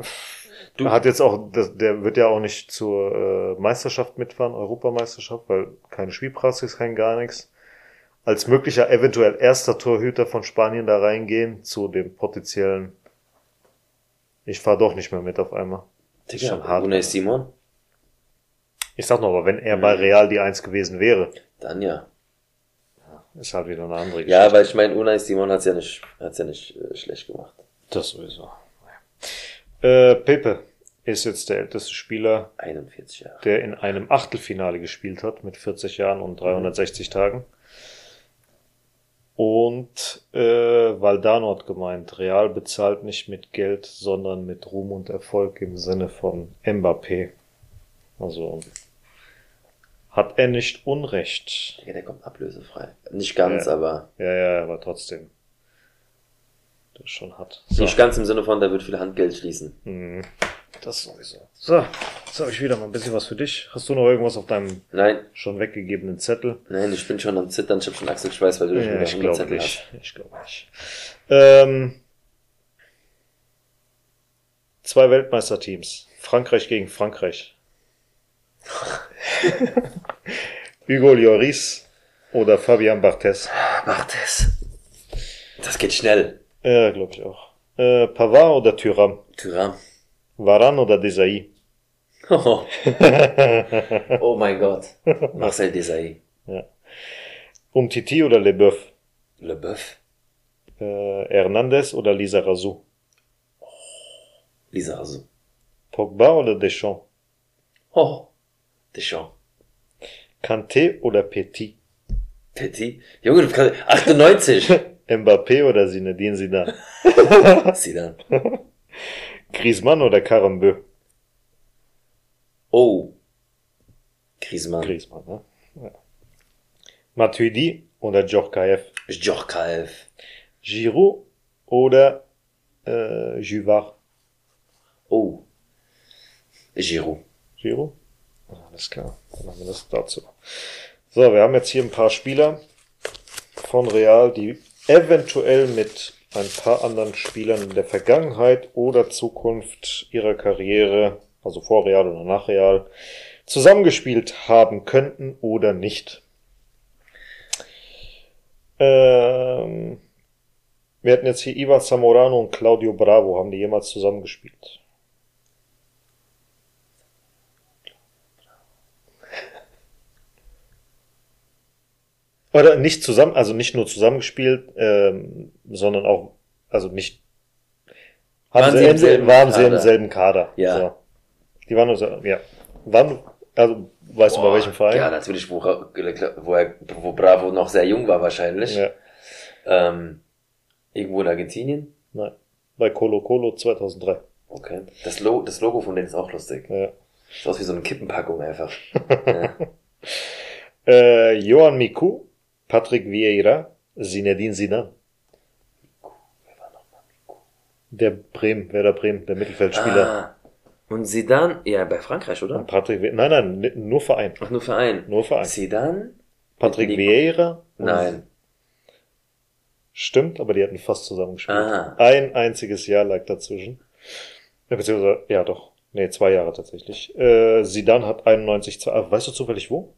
Du- hat jetzt auch, der, wird ja auch nicht zur äh, Meisterschaft mitfahren, Europameisterschaft, weil keine Spielpraxis, kein gar nichts. als möglicher eventuell erster Torhüter von Spanien da reingehen zu dem potenziellen ich fahr doch nicht mehr mit auf einmal. Ist schon hart. Unai Simon? Ich sag noch, aber wenn er bei Real die Eins gewesen wäre, Dann ja. ist halt wieder eine andere Ja, weil ich meine, Unai Simon hat's ja nicht, hat's ja nicht äh, schlecht gemacht. Das sowieso. Äh, Pepe ist jetzt der älteste Spieler, 41 Jahre. der in einem Achtelfinale gespielt hat mit 40 Jahren und 360 Tagen. Und äh, Valdano hat gemeint, Real bezahlt nicht mit Geld, sondern mit Ruhm und Erfolg im Sinne von Mbappé. Also hat er nicht Unrecht. Ja, der kommt ablösefrei. Nicht ganz, Ja. aber Ja, ja, aber trotzdem. Das schon hart. So. nicht ganz im Sinne von, der wird viel Handgeld schließen. Mhm. Das sowieso. So, jetzt habe ich wieder mal ein bisschen was für dich. Hast du noch irgendwas auf deinem Nein, schon weggegebenen Zettel? nein, ich bin schon am Zittern, ich hab schon Achselschweiß, weil du Ja, schon wieder ich 100 glaube Zettel nicht. Ich glaube nicht. Ähm, zwei Weltmeisterteams. Frankreich gegen Frankreich. Hugo Lloris oder Fabian Barthez. hast. Mach das. Geht schnell. Ja, glaube ich auch. Äh, Pavard oder Thuram. Tyram. Varane oder Desailly. Oh. oh mein Gott. Marcel Desailly. Umtiti oder Leboeuf. Leboeuf. Äh, Hernandez oder Lisa Razou. Lisa Rasu. Pogba oder Deschamps. Oh. Deschamps. Kanté oder Petit. Petit. Junge, du kannst, 98. Mbappé oder Zinedine Zidane. Zidane. Griezmann oder Karambeu. Oh. Griezmann. Griezmann, ne? Ja. Matuidi oder Djorkaeff. Djorkaeff. Giroud oder äh, Juvard. Oh. Giroud. Giroud? Alles klar, dann haben wir das dazu. So, wir haben jetzt hier ein paar Spieler von Real, die eventuell mit ein paar anderen Spielern in der Vergangenheit oder Zukunft ihrer Karriere, also vor Real oder nach Real, zusammengespielt haben könnten oder nicht. Ähm, wir hatten jetzt hier Ivan Zamorano und Claudio Bravo. Haben die jemals zusammengespielt? Oder nicht zusammen, also nicht nur zusammengespielt, ähm, sondern auch, also nicht. Waren sie im selben waren sie im Kader? selben Kader. Ja. So. Die waren, also, ja. Wann, also, weißt du bei welchem Verein? Ja, natürlich, wo, wo, er, wo Bravo noch sehr jung war wahrscheinlich. Ja. Ähm, irgendwo in Argentinien. Nein. Bei Colo Colo 2003. Okay. Das, Lo das Logo von denen ist auch lustig. Ja. Sieht aus wie so eine Kippenpackung einfach. ja. Äh, Johan Miku, Patrick Vieira, Zinedine Zidane. Der Bremen, Werder Bremen, der Mittelfeldspieler. Ah. Und Zidane, ja, bei Frankreich, oder? Patrick Vieira, nein, nein, nur Verein. Ach, nur Verein. Nur Verein. Zidane? Patrick Nico- Vieira? und- Nein. Stimmt, aber die hatten fast zusammengespielt. Ah. Ein einziges Jahr lag dazwischen. Ja, beziehungsweise, ja doch. Nee, zwei Jahre tatsächlich. Äh, Zidane hat 91, zwei- ah, weißt du zufällig wo?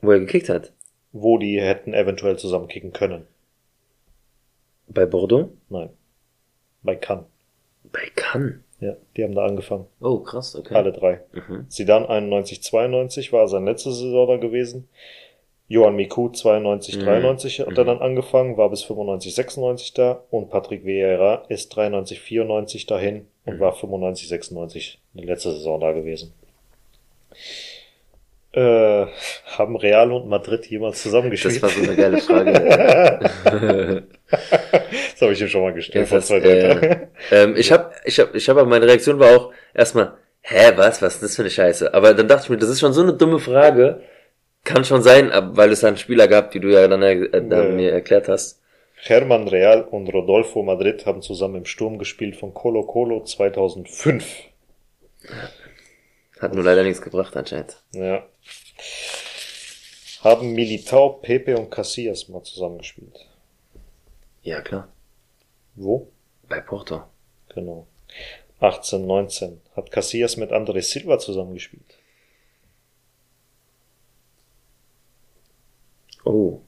Wo er gekickt hat? Wo die hätten eventuell zusammenkicken können. Bei Bordeaux? Nein. Bei Cannes. Bei Cannes. Ja, die haben da angefangen. Oh, krass, okay. Alle drei. Mhm. Zidane 91, 92 war seine letzte Saison da gewesen. Johan Miku 92, Mhm. 93 hat er Mhm. dann angefangen, war bis 95, 96 da. Und Patrick Vieira ist 93, 94 dahin und Mhm. war 95, 96 die letzte Saison da gewesen. Äh, haben Real und Madrid jemals zusammengespielt? Das war so eine geile Frage. das habe ich ihm schon mal gestellt. Das äh, ähm, ich habe, ich habe, ich habe, meine Reaktion war auch erstmal, hä, was, was ist das für eine Scheiße? Aber dann dachte ich mir, das ist schon so eine dumme Frage. Kann schon sein, weil es dann Spieler gab, die du ja dann, äh, dann Ja. mir erklärt hast. Herman Real und Rodolfo Madrid haben zusammen im Sturm gespielt von Colo Colo 2005. Hat nur leider nichts gebracht anscheinend. Ja. Haben Militao, Pepe und Casillas mal zusammengespielt. Ja, klar. Wo? Bei Porto. Genau. 18, 19. Hat Casillas mit André Silva zusammengespielt. Oh.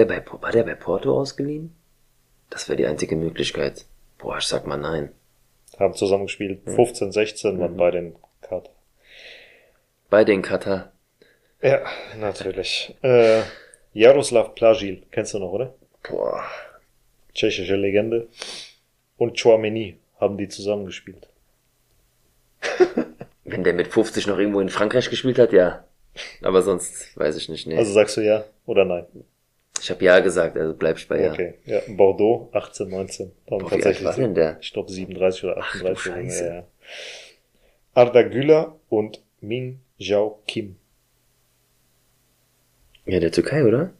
der bei, war der bei Porto ausgeliehen? Das wäre die einzige Möglichkeit. Boah, ich sag mal nein. Haben zusammengespielt. 15, 16 waren bei den Kater. Bei den Katar. Ja, natürlich. Äh, Jaroslav Plagil, kennst du noch, oder? Boah. Tschechische Legende. Und Chouameni haben die zusammengespielt. Wenn der mit 50 noch irgendwo in Frankreich gespielt hat, ja. Aber sonst weiß ich nicht. Nee. Also sagst du ja oder nein? Ich habe ja gesagt, also bleibst bei ja. Okay. Ja, Bordeaux 18, 19. Haben Boah, wie alt war denn der? Ich glaube 37 oder 38 oder so. Scheiße. Ja, ja. Arda Güler und Min Jiao Kim. Ja, der Türkei, oder?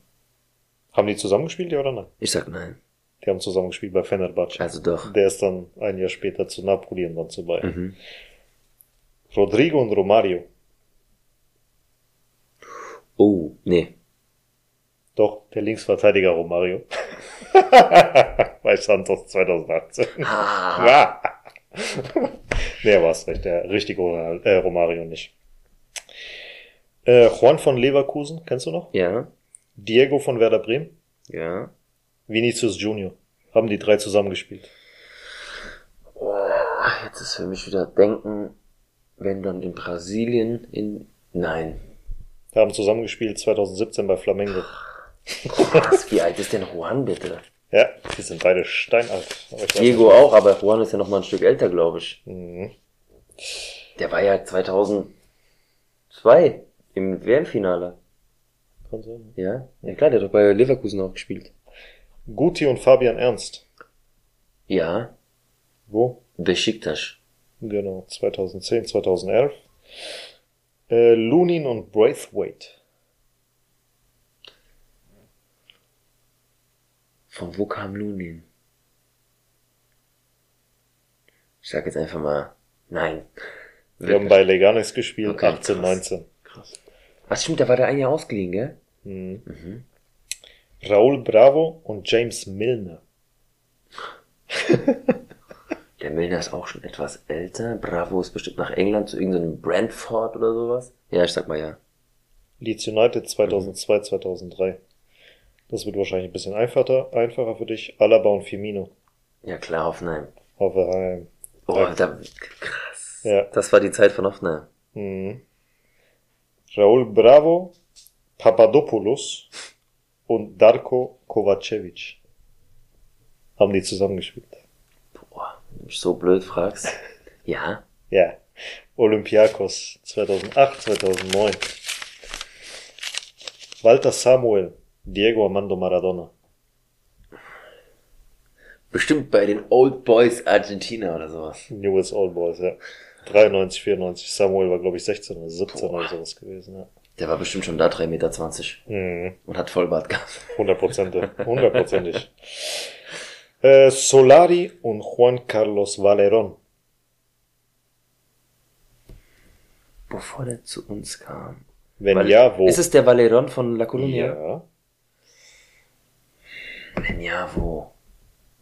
Haben die zusammengespielt, ja oder nein? Ich sag nein. Die haben zusammengespielt bei Fenerbahce. Also doch. Der ist dann ein Jahr später zu Napoli und dann zu Bayern. Mhm. Rodrigo und Romario. Oh, nee. Doch, der Linksverteidiger Romario. bei Santos 2018. Ah, nee, war es recht. Der richtige äh, Romario nicht. Äh, Juan von Leverkusen, kennst du noch? ja, Diego von Werder Bremen. ja. Vinicius Junior. Haben die drei zusammengespielt. Oh, jetzt ist für mich wieder Denken, wenn dann in Brasilien, in, nein. Haben zusammengespielt 2017 bei Flamengo. Was, wie alt ist denn Juan bitte? Ja, die sind beide steinalt. Diego auch, aber Juan ist ja noch mal ein Stück älter, glaube ich. nicht. Mhm. Der war ja 2002 im WM-Finale. Kann sein. Ja? Ja klar, der hat doch bei Leverkusen auch gespielt. Guti und Fabian Ernst. Ja, Wo? Besiktas. Genau, 2010, 2011. Äh, Lunin und Braithwaite. Von wo kam Lunin? Ich sag jetzt einfach mal, nein. Die haben bei Leganes gespielt, Okay, 18, krass. 19. Was stimmt, da war der ein Jahr ausgeliehen, gell? Mhm. Raul Bravo und James Milner. Der Milner ist auch schon etwas älter. Bravo ist bestimmt nach England zu irgendeinem Brentford oder sowas. Ja, ich sag mal ja. Leeds United 2002, 2003. Das wird wahrscheinlich ein bisschen einfacher, einfacher für dich. Alaba und Firmino. Ja klar, Hoffenheim. Hoffenheim. Oh, da, krass. Ja. Das war die Zeit von Hoffenheim. Mhm. Raul Bravo, Papadopoulos und Darko Kovacevic. Haben die zusammengespielt. Boah, wenn du mich so blöd fragst. Ja, Ja. Olympiakos 2008, 2009. Walter Samuel, Diego Armando Maradona. bestimmt bei den Old Boys Argentina oder sowas. Newell's Old Boys, ja. 93, 94. Samuel war, glaube ich, 16 oder 17 oder sowas gewesen, ja. Der war bestimmt schon da 3,20 Meter Mhm. und hat Vollbart gehabt. Hundertprozentig. Hundertprozentig. äh, Solari und Juan Carlos Valerón. Bevor der zu uns kam. Wenn Val- ja, wo? Ist es der Valeron von La Colonia? ja. Wenn ja, wo?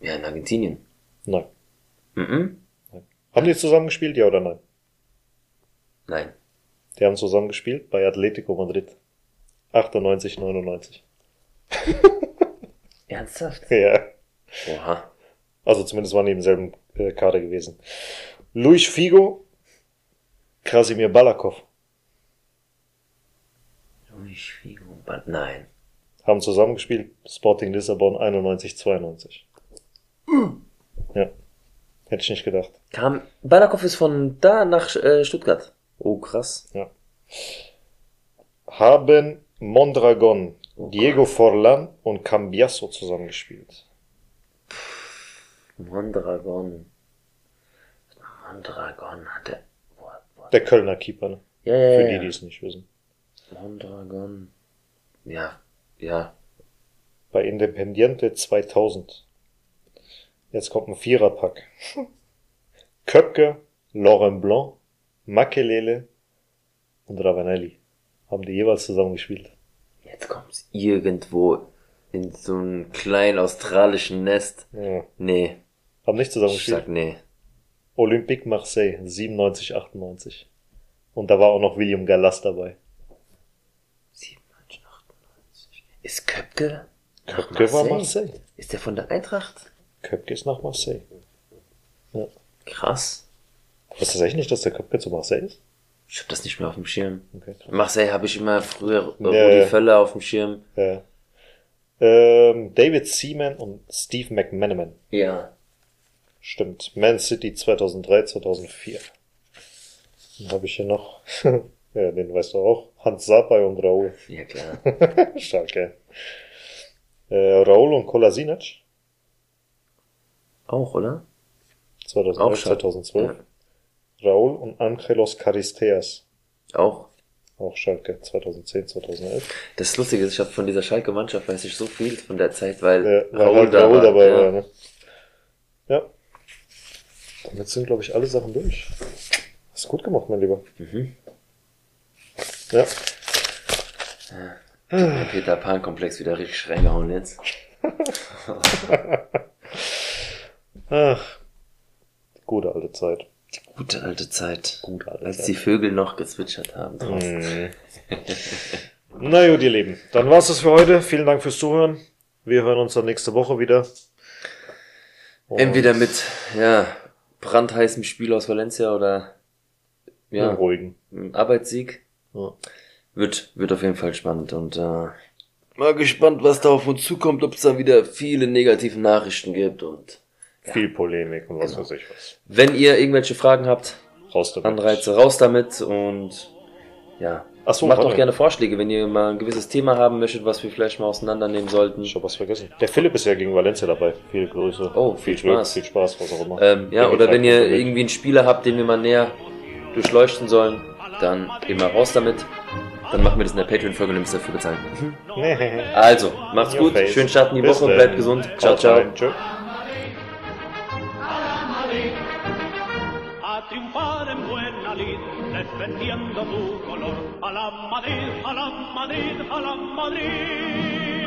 Ja, in Argentinien. Nein. Mhm. Haben die zusammengespielt, ja oder nein? Nein. Die haben zusammengespielt bei Atletico Madrid. 98, 99. Ernsthaft? Ja. Oha. Also zumindest waren die im selben äh, Kader gewesen. Luis Figo, Krasimir Balakov Luis Figo. Nein. Haben zusammengespielt. Sporting Lissabon 91, 92. Ja. Hätte ich nicht gedacht. Kam, Balakov ist von da nach äh, Stuttgart. Oh, krass. Ja. Haben Mondragon, Diego Forlan und Cambiasso zusammengespielt. Mondragon. Mondragon hatte. Boah. Der Kölner Keeper, ne? Ja, ja, Für ja. die, die es nicht wissen. Mondragon. Ja, ja. Bei Independiente 2000. Jetzt kommt ein Viererpack. Köpke, Laurent Blanc, Makelele und Ravanelli. Haben die jeweils zusammengespielt. Jetzt kommt's irgendwo in so einem kleinen australischen Nest. Ja. Nee. Haben nicht Ich zusammengespielt. sag nee. Olympique Marseille 97, 98. Und da war auch noch William Gallas dabei. 97, 98. Ist Köpke Köpke war Marseille? Marseille. Ist der von der Eintracht? Köpke ist nach Marseille. Krass. Weißt du echt nicht, dass der Köpke zu Marseille ist? Ich hab das nicht mehr auf dem Schirm. Okay. Marseille habe ich immer früher äh, Ja, Rudi ja. Völler auf dem Schirm. Ja. Ähm, David Seaman und Steve McManaman. Ja. Stimmt. Man City 2003, 2004. Dann habe ich hier noch, ja, den weißt du auch, Hans Sapai und Raul. Ja, klar. Stark, ey. Äh, Raul und Kolasinac, Auch, oder? 2011, Auch stark. 2012. Raul und Angelos Caristeas, Auch. auch Schalke, 2010, 2011. Das Lustige ist, ich habe von dieser Schalke-Mannschaft weiß ich so viel von der Zeit, weil Ja, weil Raul, halt da Raul war. dabei ja. war, ne? Ja. Damit sind, glaube ich, alle Sachen durch. Hast du gut gemacht, mein Lieber. Mhm. Ja. Der Peter Pan-Komplex wieder richtig reingehauen jetzt. Ach. Gute alte Zeit. Gute alte Zeit. Gute alte Als Zeit. die Vögel noch gezwitschert haben draußen. Mhm. Na gut, ihr Lieben. Dann war's das für heute. Vielen Dank fürs Zuhören. Wir hören uns dann nächste Woche wieder. Und Entweder mit, ja, brandheißem Spiel aus Valencia oder, ja. ruhigen. Arbeitssieg. Ja. Wird, wird auf jeden Fall spannend und, äh, mal gespannt, was da auf uns zukommt, ob es da wieder viele negative Nachrichten gibt und Viel Polemik und was Genau. weiß ich was. wenn ihr irgendwelche Fragen habt, Raus damit. Anreize raus damit und ja, Ach so, macht warte. auch gerne Vorschläge, wenn ihr mal ein gewisses Thema haben möchtet, was wir vielleicht mal auseinandernehmen sollten. Ich hab was vergessen. Der Philipp ist ja gegen Valencia dabei. Viele Grüße. Oh, viel Glück, Spaß. Viel Spaß, was auch immer. Ähm, ja, Der oder wenn halt ihr irgendwie einen Spieler habt, den wir mal näher durchleuchten sollen, dann immer raus damit. Dann machen wir das in der Patreon-Folge und ihr müsst dafür bezahlen. Nee. Also, macht's gut, face. schönen Start in die Bis Woche, bleibt gesund. Ciao, ciao. lid, defendiendo tu color. A la Madrid, a la Madrid, a la Madrid.